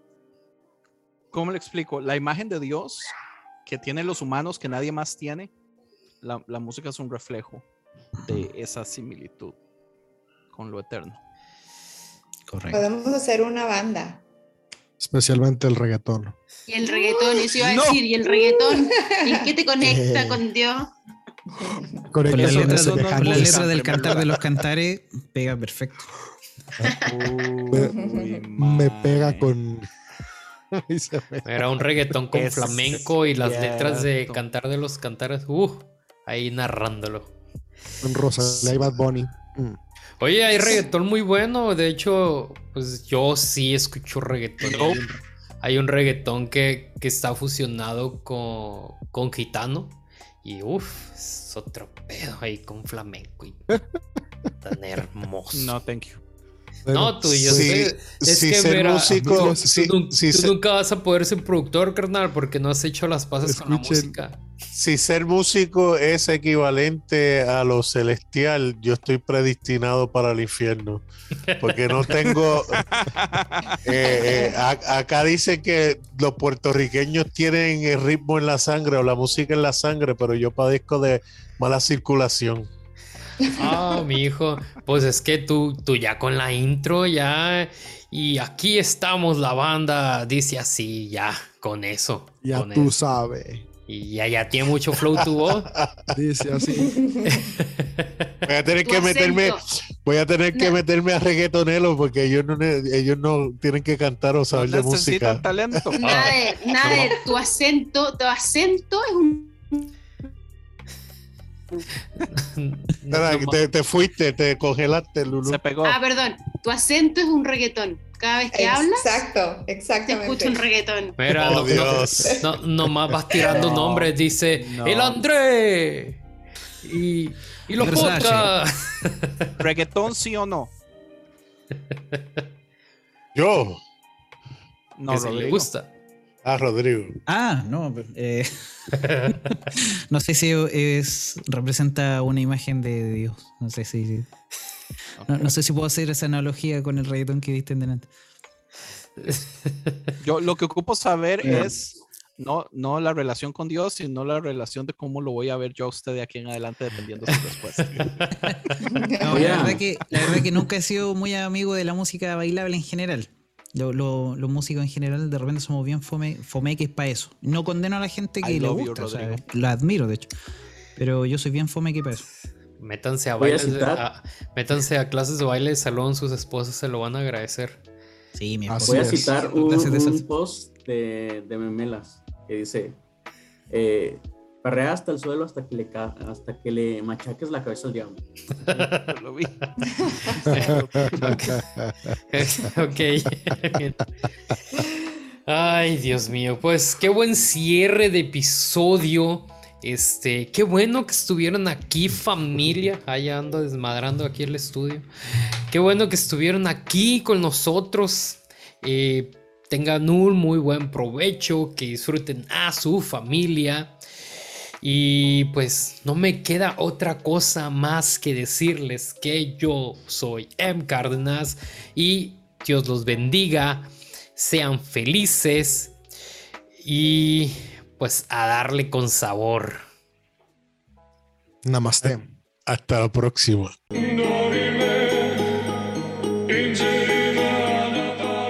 ¿cómo le explico? La imagen de Dios que tienen los humanos que nadie más tiene, la, la música es un reflejo de esa similitud con lo eterno. Podemos hacer una banda. Especialmente el reggaetón. Y el reggaetón, eso iba a decir, y el reggaetón, ¿en qué te conecta eh. con Dios? Con, la, letra, del cantar de los cantares pega perfecto. me, pega con. Era un reggaetón con flamenco y las letras de cantar de los cantares, uh, ahí narrándolo. Con Rosa, y Bad Bunny. Mm. Oye, hay reggaetón muy bueno. De hecho, pues yo sí escucho reggaetón. Hay, un, reggaetón que, está fusionado con, con gitano. Y uff, es otro pedo ahí con flamenco. Y tan hermoso. No, thank you. No, tú y yo sí, es que ser músico, tú, nunca vas a poder ser productor, carnal, porque no has hecho las pases con la música si ser músico es equivalente a lo celestial, yo estoy predestinado para el infierno. Porque no tengo. Eh, eh, acá dice que los puertorriqueños tienen el ritmo en la sangre o la música en la sangre, pero yo padezco de mala circulación. Ah, mi hijo, pues es que tú, tú ya con la intro ya. Y aquí estamos, la banda dice así, ya, con eso. Ya tú sabes. Y ya, ya tiene mucho flow tu voz. Dice así. Voy a tener que meterme, voy a tener que meterme a reggaetonelo porque ellos no, ellos no tienen que cantar o saber de música. talento. Nada, nada, tu acento, tu acento es un te, te, fuiste, te congelaste, Lulu. Se pegó. Ah, perdón. Tu acento es un reggaetón. Cada vez que hablas, exacto, exactamente. Te escucho un reggaetón. Mira, oh, no, nomás vas tirando nombres. Dice el André y, y los podcasts. ¿Reggaetón sí o no? Yo. No, no le gusta. Ah, Rodrigo. Ah, no. Eh, no sé si es representa una imagen de Dios. No sé si. No, sé si puedo hacer esa analogía con el reggaetón que viste en delante. Yo lo que ocupo saber es no, no la relación con Dios, sino la relación de cómo lo voy a ver yo a usted de aquí en adelante, dependiendo de su respuesta. la, verdad que, la verdad que nunca he sido muy amigo de la música bailable en general. Los músicos en general de repente somos bien fome, fomeques para eso. No condeno a la gente que le gusta, la admiro de hecho. Pero yo soy bien fomeque para eso. Métanse a, bailes, métanse a clases de baile de salón, sus esposas se lo van a agradecer. Sí, mi Voy a citar un, post de, de, Memelas que dice: eh, Parrea hasta el suelo hasta que le, hasta que le machaques la cabeza al diablo. lo vi. ok. Ay, Dios mío. Pues qué buen cierre de episodio. Este, qué bueno que estuvieron aquí, familia. Allá ando desmadrando aquí el estudio. Qué bueno que estuvieron aquí con nosotros. Eh, tengan un muy buen provecho, que disfruten a su familia. Y pues no me queda otra cosa más que decirles que yo soy M. Cárdenas y Dios los bendiga, sean felices y pues a darle con sabor. Namaste. Hasta la próxima.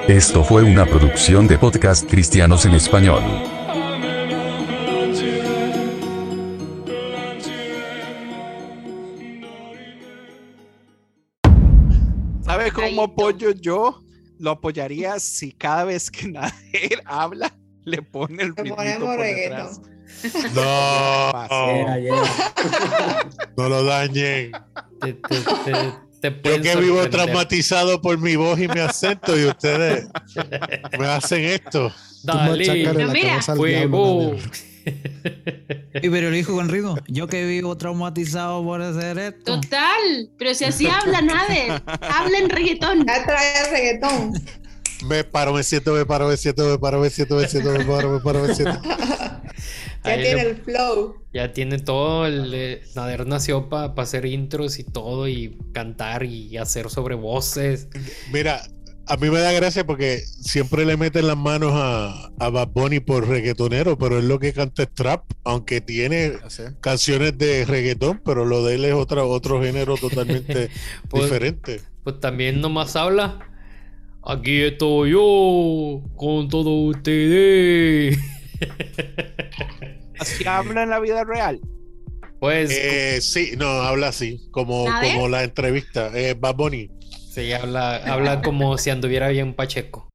Esto fue una producción de podcast cristianos en español. ¿Sabe cómo apoyo yo? Lo apoyaría si cada vez que nadie habla le pone el ritmo por detrás. No, no lo dañen. Yo que vivo traumatizado por mi voz y mi acento y ustedes me hacen esto. Dale, no, mira, fuego. Y pero lo dijo con ritmo. Yo que vivo traumatizado por hacer esto. Total, pero si así habla nadie. Habla en reggaetón. Ya trae reggaetón. Me paro, me siento, me paro, me siento, me paro, me siento, me siento, me paro, me paro, me siento. Ya tiene el flow. Ya tiene todo. El, eh, Nader nació para hacer intros y todo, y cantar y hacer sobre voces. Mira, a mí me da gracia porque siempre le meten las manos a, a Bad Bunny por reggaetonero, pero es lo que canta es trap, aunque tiene canciones de reggaetón, pero lo de él es otro, otro género totalmente pues, diferente. Pues también nomás habla. Aquí estoy yo con todos ustedes. ¿Así habla en la vida real? Pues. Eh, sí, no, habla así, como, como la entrevista. Eh, Bad Bunny. Sí, habla, habla como si anduviera bien Pacheco.